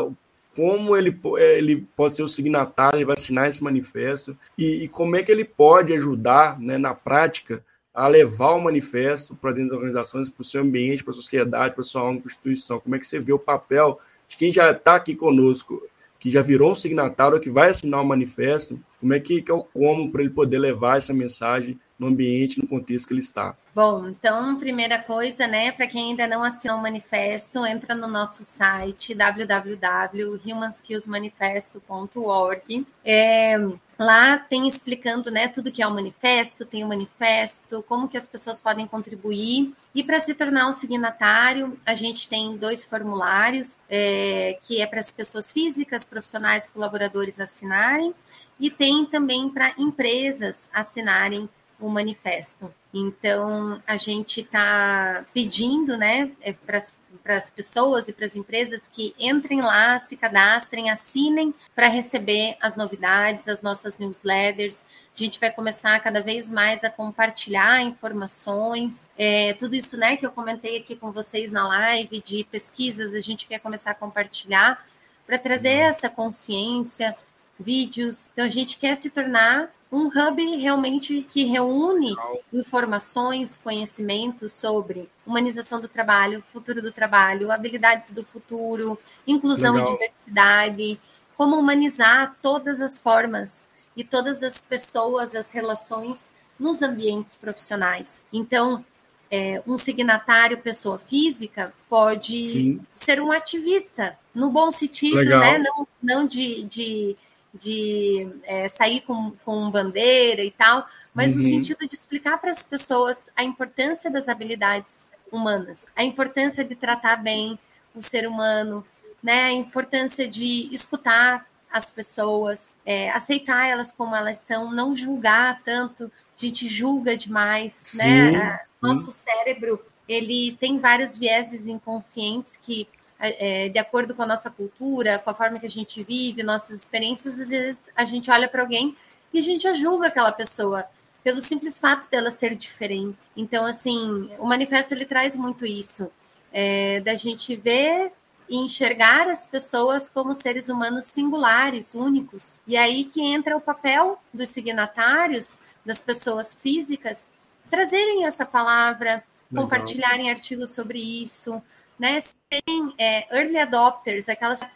como ele, ele pode ser o signatário, ele vai assinar esse manifesto, e, e como é que ele pode ajudar né, na prática a levar o manifesto para dentro das organizações, para o seu ambiente, para a sociedade, para a sua instituição? Como é que você vê o papel de quem já está aqui conosco, que já virou um signatário, que vai assinar o manifesto? Como é que, que é o como para ele poder levar essa mensagem no ambiente, no contexto que ele está. Bom, então, primeira coisa, né, para quem ainda não assinou o manifesto, entra no nosso site www.humanskillsmanifesto.org. É, lá tem explicando, né, tudo que é o manifesto, tem o manifesto, como que as pessoas podem contribuir. E para se tornar um signatário, a gente tem dois formulários, é, que é para as pessoas físicas, profissionais, colaboradores assinarem, e tem também para empresas assinarem o manifesto. Então, a gente está pedindo né, é, para as pessoas e para as empresas que entrem lá, se cadastrem, assinem para receber as novidades, as nossas newsletters. A gente vai começar cada vez mais a compartilhar informações, é, tudo isso né, que eu comentei aqui com vocês na live de pesquisas, a gente quer começar a compartilhar para trazer uhum. essa consciência, vídeos. Então, a gente quer se tornar um hub realmente que reúne informações, conhecimentos sobre humanização do trabalho, futuro do trabalho, habilidades do futuro, inclusão Legal. e diversidade, como humanizar todas as formas e todas as pessoas, as relações nos ambientes profissionais. Então, é, um signatário, pessoa física, pode Sim. ser um ativista, no bom sentido, Legal. né? Não, não de, de de é, sair com, com bandeira e tal, mas uhum. no sentido de explicar para as pessoas a importância das habilidades humanas, a importância de tratar bem o ser humano, né, a importância de escutar as pessoas, é, aceitar elas como elas são, não julgar tanto, a gente julga demais, sim, né? Sim. Nosso cérebro ele tem vários vieses inconscientes que é, de acordo com a nossa cultura, com a forma que a gente vive, nossas experiências, às vezes a gente olha para alguém e a gente já julga aquela pessoa pelo simples fato dela ser diferente. Então, assim, o manifesto ele traz muito isso, é, da gente ver e enxergar as pessoas como seres humanos singulares, únicos. E aí que entra o papel dos signatários, das pessoas físicas, trazerem essa palavra, Legal. compartilharem artigos sobre isso, né, serem é, early adopters, aquelas que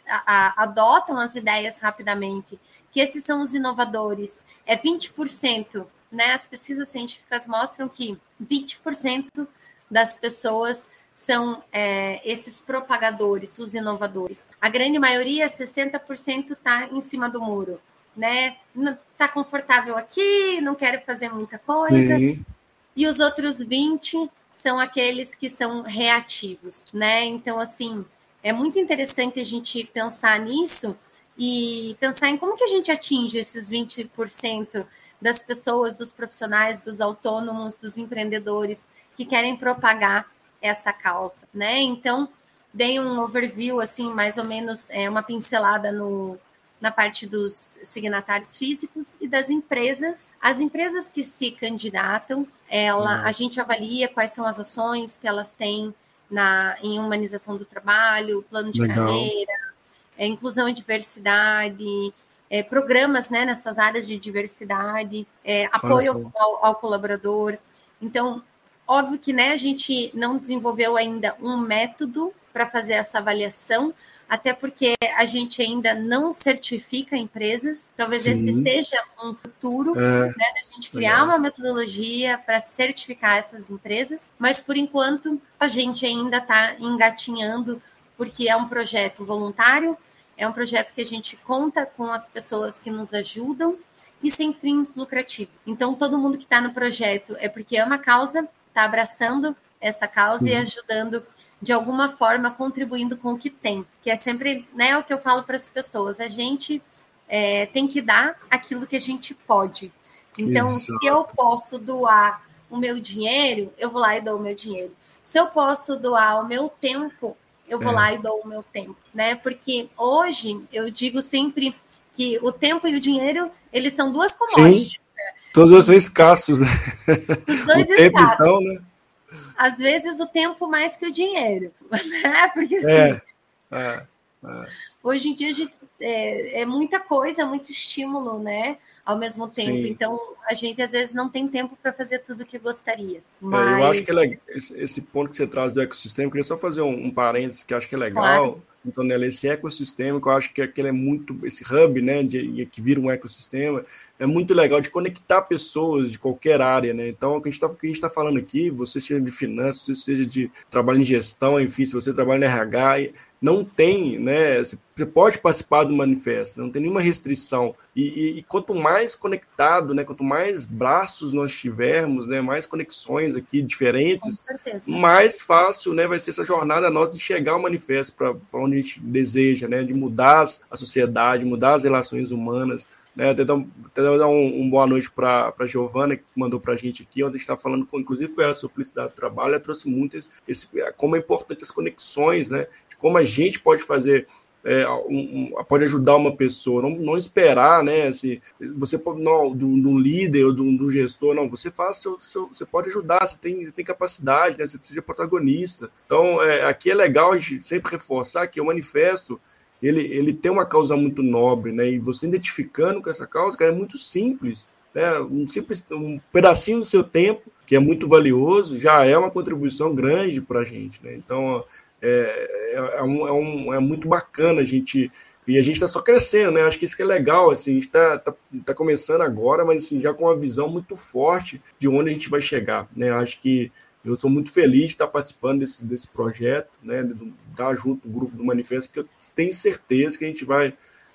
adotam as ideias rapidamente, que esses são os inovadores, é 20%, né, as pesquisas científicas mostram que 20% das pessoas são é, esses propagadores, os inovadores. A grande maioria, 60%, está em cima do muro, né? Está confortável aqui, não quer fazer muita coisa. Sim. E os outros 20 são aqueles que são reativos, né? Então, assim, é muito interessante a gente pensar nisso e pensar em como que a gente atinge esses 20% das pessoas, dos profissionais, dos autônomos, dos empreendedores que querem propagar essa causa, né? Então, dei um overview, assim, mais ou menos, é, uma pincelada no, na parte dos signatários físicos e das empresas. As empresas que se candidatam, ela, uhum. a gente avalia quais são as ações que elas têm na, em humanização do trabalho, plano de Legal. carreira, é, inclusão e diversidade, é, programas né, nessas áreas de diversidade, é, apoio ao, ao, colaborador. Então, óbvio que né, a gente não desenvolveu ainda um método para fazer essa avaliação, até porque a gente ainda não certifica empresas. Talvez Sim. esse seja um futuro é, né, da gente criar legal. uma metodologia para certificar essas empresas, mas por enquanto a gente ainda está engatinhando, porque é um projeto voluntário, é um projeto que a gente conta com as pessoas que nos ajudam e sem fins lucrativos. Então, todo mundo que está no projeto é porque ama a causa, está abraçando essa causa Sim. e ajudando de alguma forma, contribuindo com o que tem, que é sempre né, o que eu falo para as pessoas: a gente é, tem que dar aquilo que a gente pode. Então, Exato. se eu posso doar o meu dinheiro, eu vou lá e dou o meu dinheiro. Se eu posso doar o meu tempo, eu vou é. lá e dou o meu tempo, né? Porque hoje eu digo sempre que o tempo e o dinheiro, eles são duas commodities. Né? Todos são escassos, né? Os dois o escassos. Tempo, então, né? Às vezes o tempo mais que o dinheiro, <laughs> né? Porque assim, é, é, é. hoje em dia a gente, é, é, muita coisa, muito estímulo, né? Ao mesmo tempo. Sim. Então a gente às vezes não tem tempo para fazer tudo o que gostaria. Mas... É, eu acho que esse, esse, ponto que você traz do ecossistema, eu queria só fazer um, um parênteses que acho que é legal. Claro. Então, esse ecossistema, que eu acho que, que ele é muito, esse hub, né, de, que vira um ecossistema, é muito legal de conectar pessoas de qualquer área, né? Então, o que a gente está tá falando aqui, você seja de finanças, você seja de trabalho em gestão, enfim, se você trabalha no RH, não tem, né? Você pode participar do manifesto, não tem nenhuma restrição. E, e, e, quanto mais conectado, né? Quanto mais braços nós tivermos, né? Mais conexões aqui diferentes, mais fácil, né? Vai ser essa jornada nossa de chegar ao manifesto para onde a gente deseja, né? De mudar a sociedade, mudar as relações humanas. Né, até dar, um, um boa noite para a Giovana, que mandou para a gente aqui, onde está falando, com, inclusive foi a sua felicidade do trabalho, ela trouxe muito esse, como é importante as conexões, né, de como a gente pode fazer é, um, um, pode ajudar uma pessoa, não, não esperar, né? Assim, você pode, não, do, do líder ou do, do, gestor, não, você faz seu, seu, você pode ajudar, você tem, você tem capacidade, né? Você precisa ser protagonista. Então, é, aqui é legal a gente sempre reforçar que o manifesto ele, ele tem uma causa muito nobre, né? E você identificando com essa causa, cara, é muito simples. Né? Um simples um pedacinho do seu tempo, que é muito valioso, já é uma contribuição grande para a gente, né? Então, é, é, é, um, é, um, é muito bacana a gente e a gente está só crescendo, né? Acho que isso que é legal, assim, a gente está tá, tá, começando agora, mas assim, já com uma visão muito forte de onde a gente vai chegar, né? Acho que eu sou muito feliz de estar participando desse, desse projeto, né, de estar junto do grupo do Manifesto, porque eu tenho certeza que a gente vai,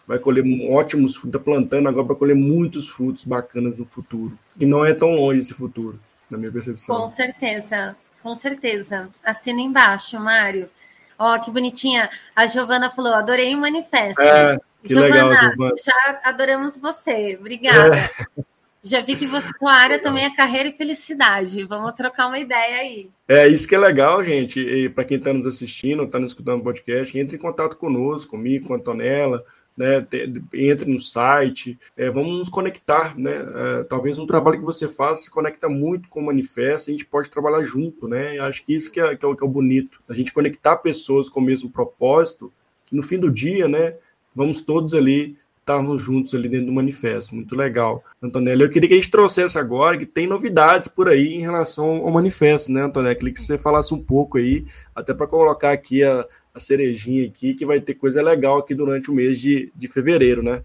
vai colher ótimos frutos, está plantando agora para colher muitos frutos bacanas no futuro. E não é tão longe esse futuro, na minha percepção. Com certeza, com certeza. Assina embaixo, Mário. Ó, oh, que bonitinha. A Giovana falou: adorei o manifesto. É, que Giovana, legal, Giovana, já adoramos você. Obrigada. É. Já vi que você, sua área também é carreira e felicidade. Vamos trocar uma ideia aí. É isso que é legal, gente. E para quem está nos assistindo, está nos escutando o podcast, entre em contato conosco, comigo, com a Antonella, né? Entre no site, é, vamos nos conectar, né? É, talvez um trabalho que você faça se conecta muito com o manifesto, a gente pode trabalhar junto, né? acho que isso que é, que é, que é o bonito, a gente conectar pessoas com o mesmo propósito, no fim do dia, né? Vamos todos ali estarmos juntos ali dentro do manifesto. Muito legal. Antonella, eu queria que a gente trouxesse agora que tem novidades por aí em relação ao manifesto, né, Antonella? Queria que você falasse um pouco aí, até para colocar aqui a, a cerejinha aqui, que vai ter coisa legal aqui durante o mês de, de fevereiro, né?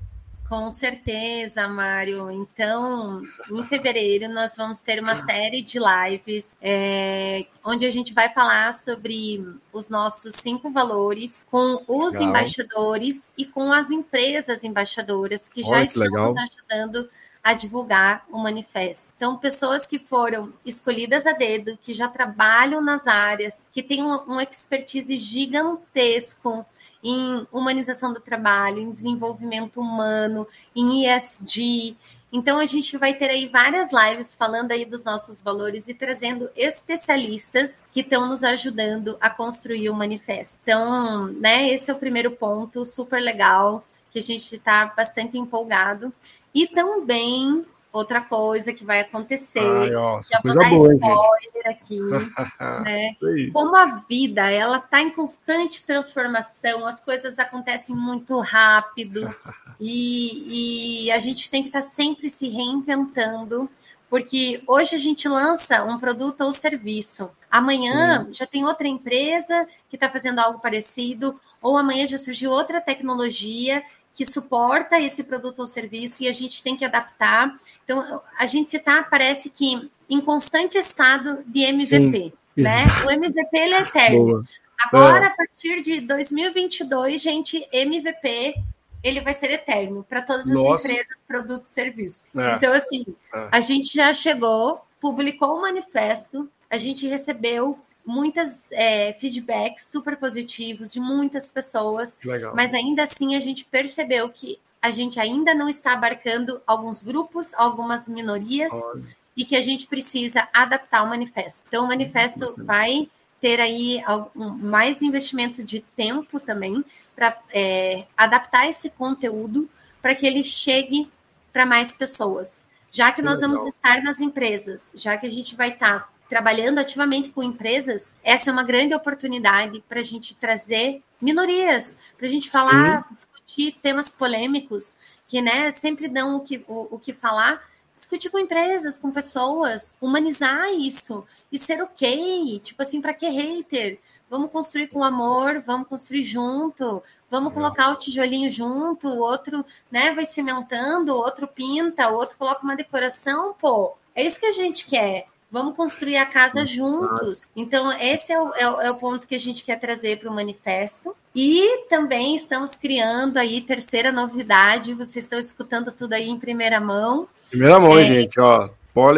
Com certeza, Mário. Então, em fevereiro, nós vamos ter uma série de lives é, onde a gente vai falar sobre os nossos cinco valores com os legal. embaixadores e com as empresas embaixadoras que Olha, já estão nos ajudando a divulgar o manifesto. Então, pessoas que foram escolhidas a dedo, que já trabalham nas áreas, que têm um, um expertise gigantesco em humanização do trabalho, em desenvolvimento humano, em ESG. Então a gente vai ter aí várias lives falando aí dos nossos valores e trazendo especialistas que estão nos ajudando a construir o manifesto. Então, né, esse é o primeiro ponto, super legal. que a gente está bastante empolgado. E também outra coisa que vai acontecer. Ai, ó, já vou dar boa, spoiler aqui, <laughs> né? Como a vida ela está em constante transformação, as coisas acontecem muito rápido <laughs> e, e a gente tem que estar tá sempre se reinventando, porque hoje a gente lança um produto ou serviço. Amanhã Sim. já tem outra empresa que está fazendo algo parecido, ou amanhã já surgiu outra tecnologia que suporta esse produto ou serviço e a gente tem que adaptar. Então, a gente está, parece que, em constante estado de MVP, Sim, né? O MVP ele é eterno. Boa. Agora, é. a partir de 2022, gente, MVP ele vai ser eterno para todas as Nossa. empresas, produtos e serviços. É. Então, assim, é. a gente já chegou, publicou o um manifesto, a gente recebeu muitas é, feedbacks super positivos de muitas pessoas, Legal. mas ainda assim a gente percebeu que a gente ainda não está abarcando alguns grupos, algumas minorias Olha. e que a gente precisa adaptar o manifesto. Então, o manifesto uhum. vai ter aí algum, mais investimento de tempo também para é, adaptar esse conteúdo para que ele chegue para mais pessoas. Já que, que nós legal. vamos estar nas empresas, já que a gente vai estar tá trabalhando ativamente com empresas, essa é uma grande oportunidade para a gente trazer minorias, para a gente falar, Sim. discutir temas polêmicos que né, sempre dão o que, o, o que falar, discutir com empresas, com pessoas, humanizar isso e ser ok. Tipo assim, para que hater? Vamos construir com amor, vamos construir junto, vamos colocar o tijolinho junto, o outro né, vai cimentando, o outro pinta, o outro coloca uma decoração, pô. É isso que a gente quer. Vamos construir a casa juntos. Então, esse é o, é o, é o ponto que a gente quer trazer para o manifesto. E também estamos criando aí terceira novidade. Vocês estão escutando tudo aí em primeira mão. Primeira mão, é... gente, ó.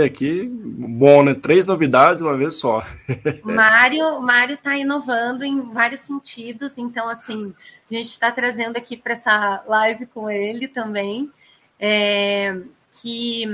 Aqui, bom, né? Três novidades uma vez só. <laughs> Mário, Mário está inovando em vários sentidos, então assim, a gente está trazendo aqui para essa live com ele também, é, que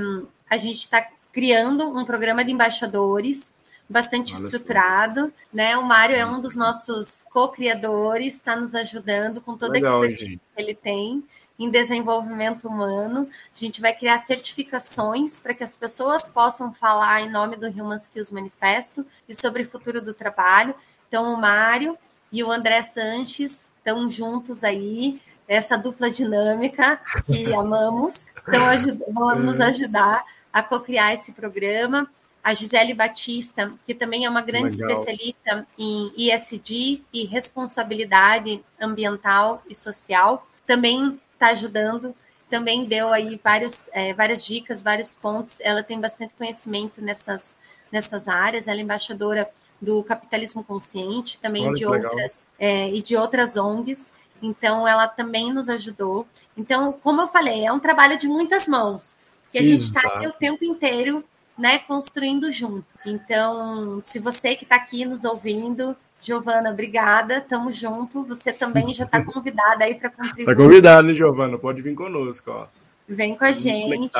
a gente está criando um programa de embaixadores bastante Olha estruturado, assim. né? O Mário é um dos nossos co-criadores, está nos ajudando com toda Legal, a expertise gente. que ele tem em desenvolvimento humano. A gente vai criar certificações para que as pessoas possam falar em nome do Human Skills Manifesto e sobre o futuro do trabalho. Então, o Mário e o André Sanches estão juntos aí, essa dupla dinâmica que <laughs> amamos, então vão nos ajudar a co-criar esse programa. A Gisele Batista, que também é uma grande Legal. especialista em ISD e responsabilidade ambiental e social, também está ajudando, também deu aí vários, é, várias dicas, vários pontos. Ela tem bastante conhecimento nessas, nessas áreas, ela é embaixadora do capitalismo consciente, também Olha, de outras é, e de outras ONGs. Então, ela também nos ajudou. Então, como eu falei, é um trabalho de muitas mãos que a gente está o tempo inteiro, né, construindo junto. Então, se você que está aqui nos ouvindo, Giovana, obrigada, tamo junto. Você também já está <laughs> convidada aí para contribuir. Está convidada, né, Giovana? Pode vir conosco, ó. Vem com a gente.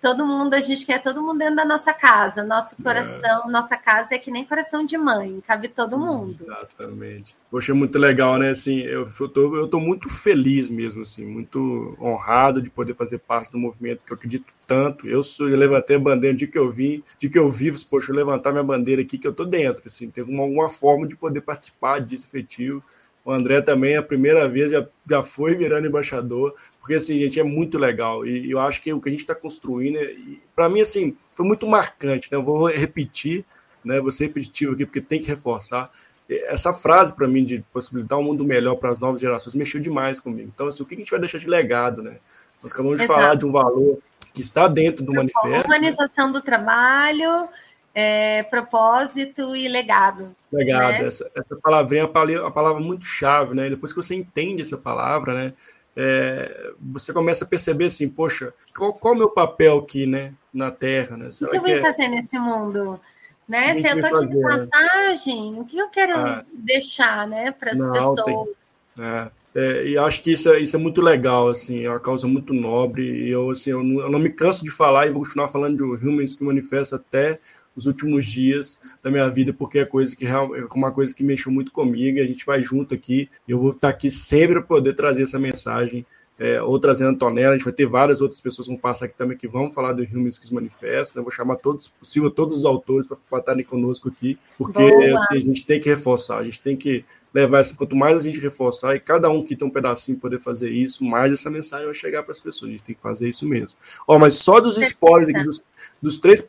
Todo mundo, a gente quer todo mundo dentro da nossa casa. Nosso é. coração, é. nossa casa é que nem coração de mãe, cabe todo mundo. Exatamente. Poxa, muito legal, né? Assim, eu, tô, eu tô muito feliz mesmo, assim, muito honrado de poder fazer parte do movimento que eu acredito tanto. Eu, sou, eu levantei a bandeira de que eu vim, de que eu vivo, poxa, eu levantar minha bandeira aqui que eu tô dentro, assim, tem alguma, alguma forma de poder participar disso efetivo. O André também, a primeira vez, já, já foi virando embaixador, porque, assim, gente, é muito legal. E eu acho que o que a gente está construindo, é, para mim, assim, foi muito marcante, né? Eu vou repetir, né? Vou ser repetitivo aqui, porque tem que reforçar. Essa frase, para mim, de possibilitar um mundo melhor para as novas gerações, mexeu demais comigo. Então, assim, o que a gente vai deixar de legado, né? Nós acabamos de Exato. falar de um valor que está dentro do manifesto. Humanização do trabalho, é, propósito e legado. Legado, né? essa, essa palavrinha é uma palavra muito chave, né? Depois que você entende essa palavra, né? É, você começa a perceber assim, poxa, qual, qual é o meu papel aqui, né, na Terra, né? o que eu vim é... fazer nesse mundo? Né? Se eu estou aqui de né? passagem, o que eu quero ah, deixar, né, para as pessoas? É, é, e acho que isso é, isso é muito legal, assim, é uma causa muito nobre, e eu, assim, eu não, eu não me canso de falar e vou continuar falando do Humans que manifesta até os últimos dias da minha vida, porque é coisa que é uma coisa que mexeu muito comigo, e a gente vai junto aqui, eu vou estar aqui sempre para poder trazer essa mensagem é, ou trazendo a Antonella, a gente vai ter várias outras pessoas que vão passar aqui também que vão falar do Human Skills Manifesto, né? Eu vou chamar todos, possível, todos os autores para estarem conosco aqui, porque assim, a gente tem que reforçar, a gente tem que levar essa, quanto mais a gente reforçar e cada um que tem um pedacinho poder fazer isso, mais essa mensagem vai chegar para as pessoas. A gente tem que fazer isso mesmo. Ó, mas só dos spoilers aqui, dos, dos três,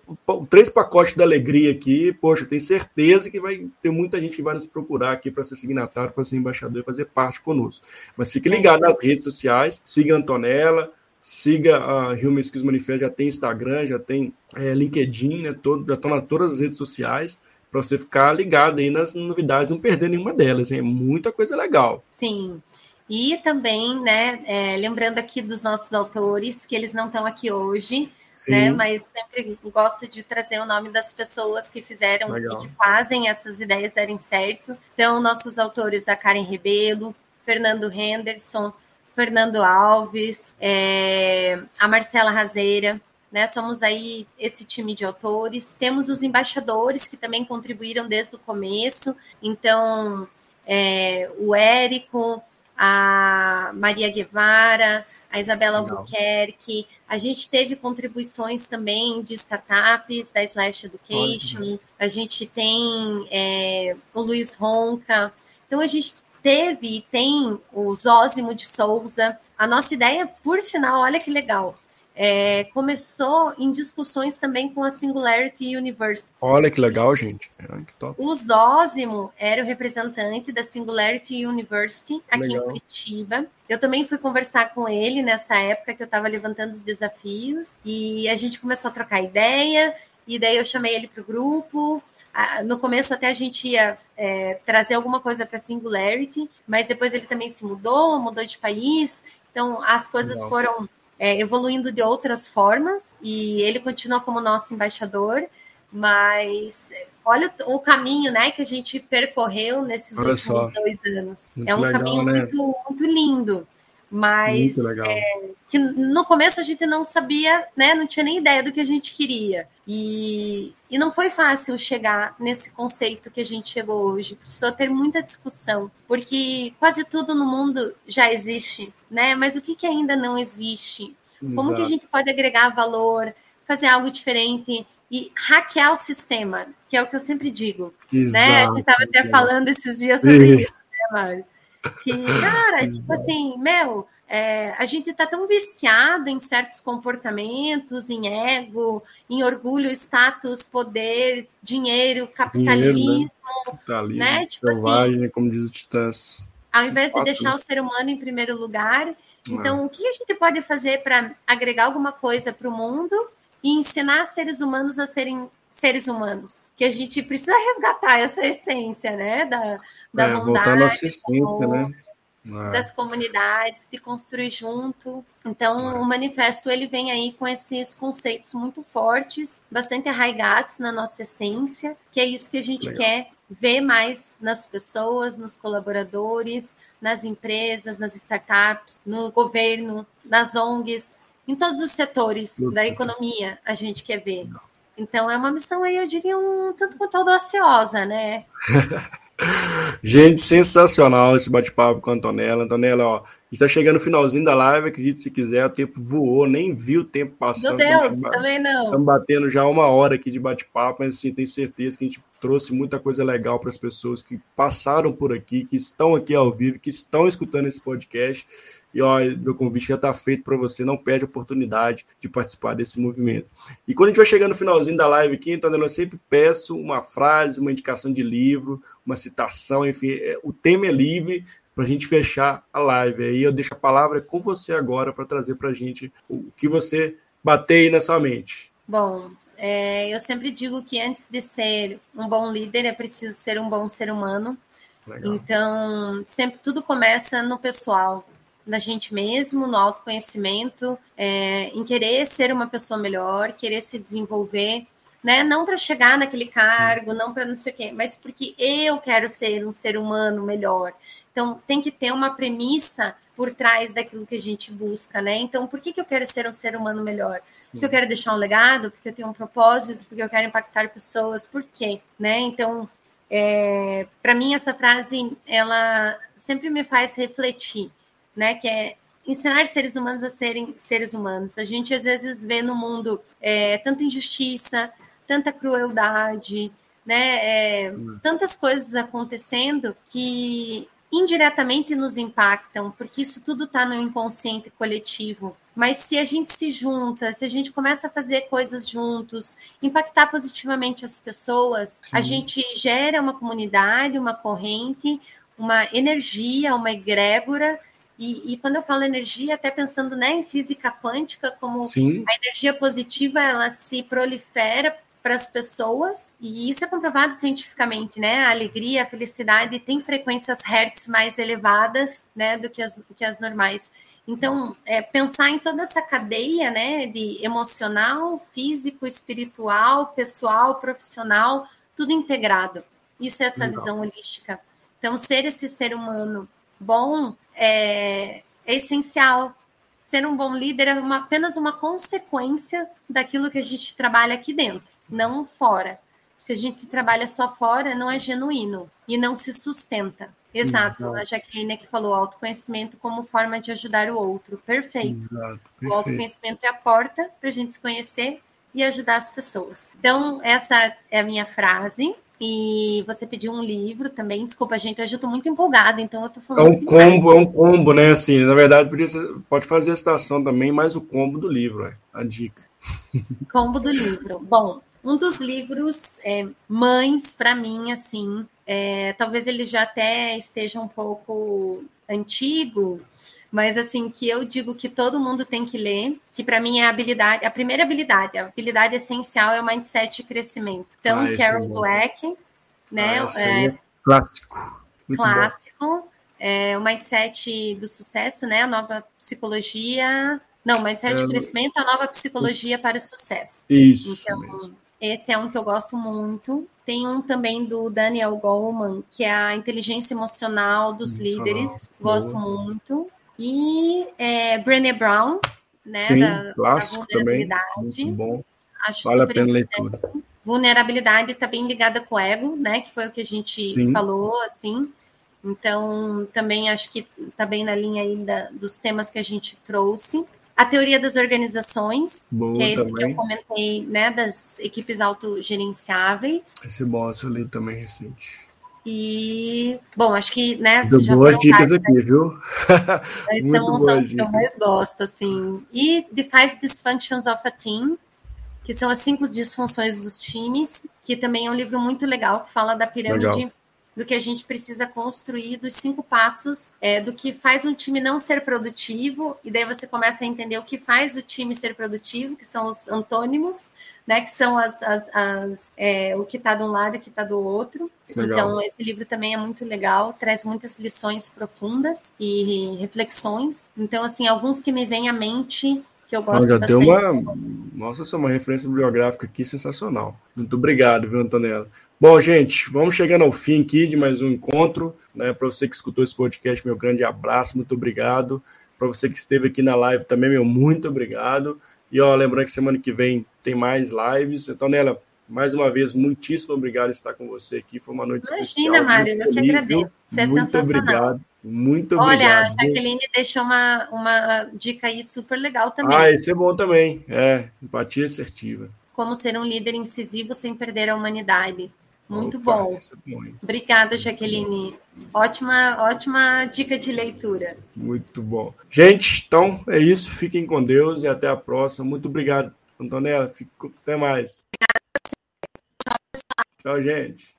três pacotes da alegria aqui, poxa, tenho certeza que vai ter muita gente que vai nos procurar aqui para ser signatário, para ser embaixador e fazer parte conosso. Mas fique é ligado nas redes sociais, siga a Antonella, siga a Human Skills Manifest, já tem Instagram, já tem é, LinkedIn, né, todo, já estão nas todas as redes sociais para você ficar ligado aí nas novidades, não perder nenhuma delas. É muita coisa legal. Sim. E também, né, é, lembrando aqui dos nossos autores, que eles não estão aqui hoje, né, mas sempre gosto de trazer o nome das pessoas que fizeram legal. e que fazem essas ideias darem certo. Então, nossos autores, a Karen Rebelo, Fernando Henderson, Fernando Alves, é, a Marcela Razeira, né? Somos aí esse time de autores. Temos os embaixadores que também contribuíram desde o começo. Então, é, o Érico, a Maria Guevara, a Isabela Legal. Albuquerque. A gente teve contribuições também de startups da Slash Education. A gente tem é, o Luiz Ronca. Então, a gente teve e tem o Zósimo de Souza. A nossa ideia, por sinal, olha que legal é, começou em discussões também com a Singularity University. Olha que legal, gente. É, o Zósimo era o representante da Singularity University aqui legal. em Curitiba. Eu também fui conversar com ele nessa época que eu estava levantando os desafios e a gente começou a trocar ideia. E daí eu chamei ele para o grupo. No começo até a gente ia é, trazer alguma coisa para Singularity, mas depois ele também se mudou, mudou de país. Então as coisas legal. foram é, evoluindo de outras formas e ele continua como nosso embaixador, mas olha o caminho né, que a gente percorreu nesses olha últimos só. dois anos. Muito é um legal, caminho né? muito, muito lindo. Mas é, que no começo a gente não sabia, né? Não tinha nem ideia do que a gente queria. E, e não foi fácil chegar nesse conceito que a gente chegou hoje. Precisou ter muita discussão, porque quase tudo no mundo já existe, né? Mas o que, que ainda não existe? Exato. Como que a gente pode agregar valor, fazer algo diferente e hackear o sistema, que é o que eu sempre digo. Exato. Né? A gente estava até falando esses dias sobre isso, isso né, Mário? Que, cara, tipo assim, meu, é, a gente está tão viciado em certos comportamentos, em ego, em orgulho, status, poder, dinheiro, capitalismo, dinheiro, né? né? Tipo assim, como diz o Titãs. Ao invés de deixar o ser humano em primeiro lugar, então é. o que a gente pode fazer para agregar alguma coisa para o mundo e ensinar seres humanos a serem seres humanos? Que a gente precisa resgatar essa essência, né? Da, da é, bondade, voltar à nossa essência, né? É. das comunidades, de construir junto. Então, é. o manifesto ele vem aí com esses conceitos muito fortes, bastante arraigados na nossa essência, que é isso que a gente Legal. quer ver mais nas pessoas, nos colaboradores, nas empresas, nas startups, no governo, nas ONGs, em todos os setores da economia a gente quer ver. Então é uma missão aí, eu diria, um tanto quanto audaciosa, né? <laughs> Gente, sensacional esse bate-papo com a Antonella. Antonella, ó, está chegando no finalzinho da live, acredite se quiser, o tempo voou, nem vi o tempo passando. Meu Deus, também não. Estamos batendo já uma hora aqui de bate-papo, mas assim, tenho certeza que a gente trouxe muita coisa legal para as pessoas que passaram por aqui, que estão aqui ao vivo, que estão escutando esse podcast. E ó, meu convite já está feito para você, não perde a oportunidade de participar desse movimento. E quando a gente vai chegando no finalzinho da live aqui, então eu sempre peço uma frase, uma indicação de livro, uma citação, enfim, é, o tema é livre para a gente fechar a live. Aí eu deixo a palavra com você agora para trazer para a gente o que você bater aí na sua mente. Bom, é, eu sempre digo que antes de ser um bom líder é preciso ser um bom ser humano. Legal. Então, sempre tudo começa no pessoal na gente mesmo, no autoconhecimento, é, em querer ser uma pessoa melhor, querer se desenvolver, né? Não para chegar naquele cargo, Sim. não para não sei o quê, mas porque eu quero ser um ser humano melhor. Então, tem que ter uma premissa por trás daquilo que a gente busca, né? Então, por que, que eu quero ser um ser humano melhor? Porque eu quero deixar um legado, porque eu tenho um propósito, porque eu quero impactar pessoas, por quê? Né? Então, é, para mim, essa frase, ela sempre me faz refletir né? Que é ensinar seres humanos a serem seres humanos. A gente às vezes vê no mundo é, tanta injustiça, tanta crueldade, né? É, hum. tantas coisas acontecendo que indiretamente nos impactam, porque isso tudo está no inconsciente coletivo. Mas se a gente se junta, se a gente começa a fazer coisas juntos, impactar positivamente as pessoas, Sim. a gente gera uma comunidade, uma corrente, uma energia, uma egrégora. E, e, quando eu falo energia, até pensando né, em física quântica, como Sim. a energia positiva ela se prolifera para as pessoas, e isso é comprovado cientificamente, né? A alegria, a felicidade tem frequências hertz mais elevadas, né, do que as, que as normais. Então, é, pensar em toda essa cadeia, né, de emocional, físico, espiritual, pessoal, profissional, tudo integrado. Isso é essa Legal. visão holística. Então, ser esse ser humano bom é, é essencial. Ser um bom líder é uma, apenas uma consequência daquilo que a gente trabalha aqui dentro não fora. Se a gente trabalha só fora, não é genuíno e não se sustenta. Exato, Exato. a Jaqueline que falou autoconhecimento como forma de ajudar o outro. Perfeito. Exato, o autoconhecimento é a porta para a gente se conhecer e ajudar as pessoas. Então, essa é a minha frase. E você pediu um livro também. Desculpa, gente, hoje eu estou muito empolgada, então eu tô falando. É um combo, é um combo, né? Assim, na verdade, pode fazer a citação também, mas o combo do livro, é a dica. <laughs> Combo do livro. Bom, um dos livros é, mães para mim, assim, é, talvez ele já até esteja um pouco antigo, mas assim que eu digo que todo mundo tem que ler, que para mim é a habilidade, a primeira habilidade, a habilidade essencial é o mindset e crescimento. Então, ah, Carol é Dweck, né? Ah, é, é, clássico. Muito clássico. É, o mindset do sucesso, né? A nova psicologia. Não, mindset de crescimento, a nova psicologia para o sucesso. Isso. Então, mesmo. Esse é um que eu gosto muito. Tem um também do Daniel Goleman, que é a inteligência emocional dos emocional. líderes. Gosto Boa. muito. E é, Brené Brown, né? Sim, da, clássico da também. Muito bom. Acho vale a pena leitura. Vulnerabilidade está bem ligada com o ego, né? Que foi o que a gente Sim. falou, assim. Então, também acho que está bem na linha aí da, dos temas que a gente trouxe. A teoria das organizações, Boa, que é esse também. que eu comentei, né, das equipes autogerenciáveis. Esse bom, eu li também recente. E, bom, acho que, né, já boas dicas aqui, né? viu? <laughs> Mas <laughs> são, são os que eu mais gosto, assim. E The Five Dysfunctions of a Team, que são as cinco disfunções dos times, que também é um livro muito legal, que fala da pirâmide legal do que a gente precisa construir, dos cinco passos é, do que faz um time não ser produtivo, e daí você começa a entender o que faz o time ser produtivo, que são os antônimos, né, que são as, as, as é, o que está de um lado e o que está do outro. Legal. Então, esse livro também é muito legal, traz muitas lições profundas e reflexões. Então, assim, alguns que me vêm à mente que eu gosto já bastante. Uma... Nossa, essa é uma referência bibliográfica aqui sensacional. Muito obrigado, viu, Antonella? Bom, gente, vamos chegando ao fim aqui de mais um encontro. Né? Para você que escutou esse podcast, meu grande abraço, muito obrigado. Para você que esteve aqui na live também, meu muito obrigado. E ó, lembrando que semana que vem tem mais lives. Antonella, mais uma vez, muitíssimo obrigado por estar com você aqui. Foi uma noite Imagina, especial. Imagina, Mário, eu que agradeço. Você é muito sensacional. Obrigado. Muito obrigado. Olha, a Jaqueline deixou uma, uma dica aí super legal também. Ah, esse é bom também. É, empatia assertiva. Como ser um líder incisivo sem perder a humanidade. Muito Opa, bom. É Obrigada, Jaqueline. Ótima, ótima dica de leitura. Muito bom. Gente, então é isso. Fiquem com Deus e até a próxima. Muito obrigado, Antonella. Fico... Até mais. Obrigada. Tchau, Tchau, gente.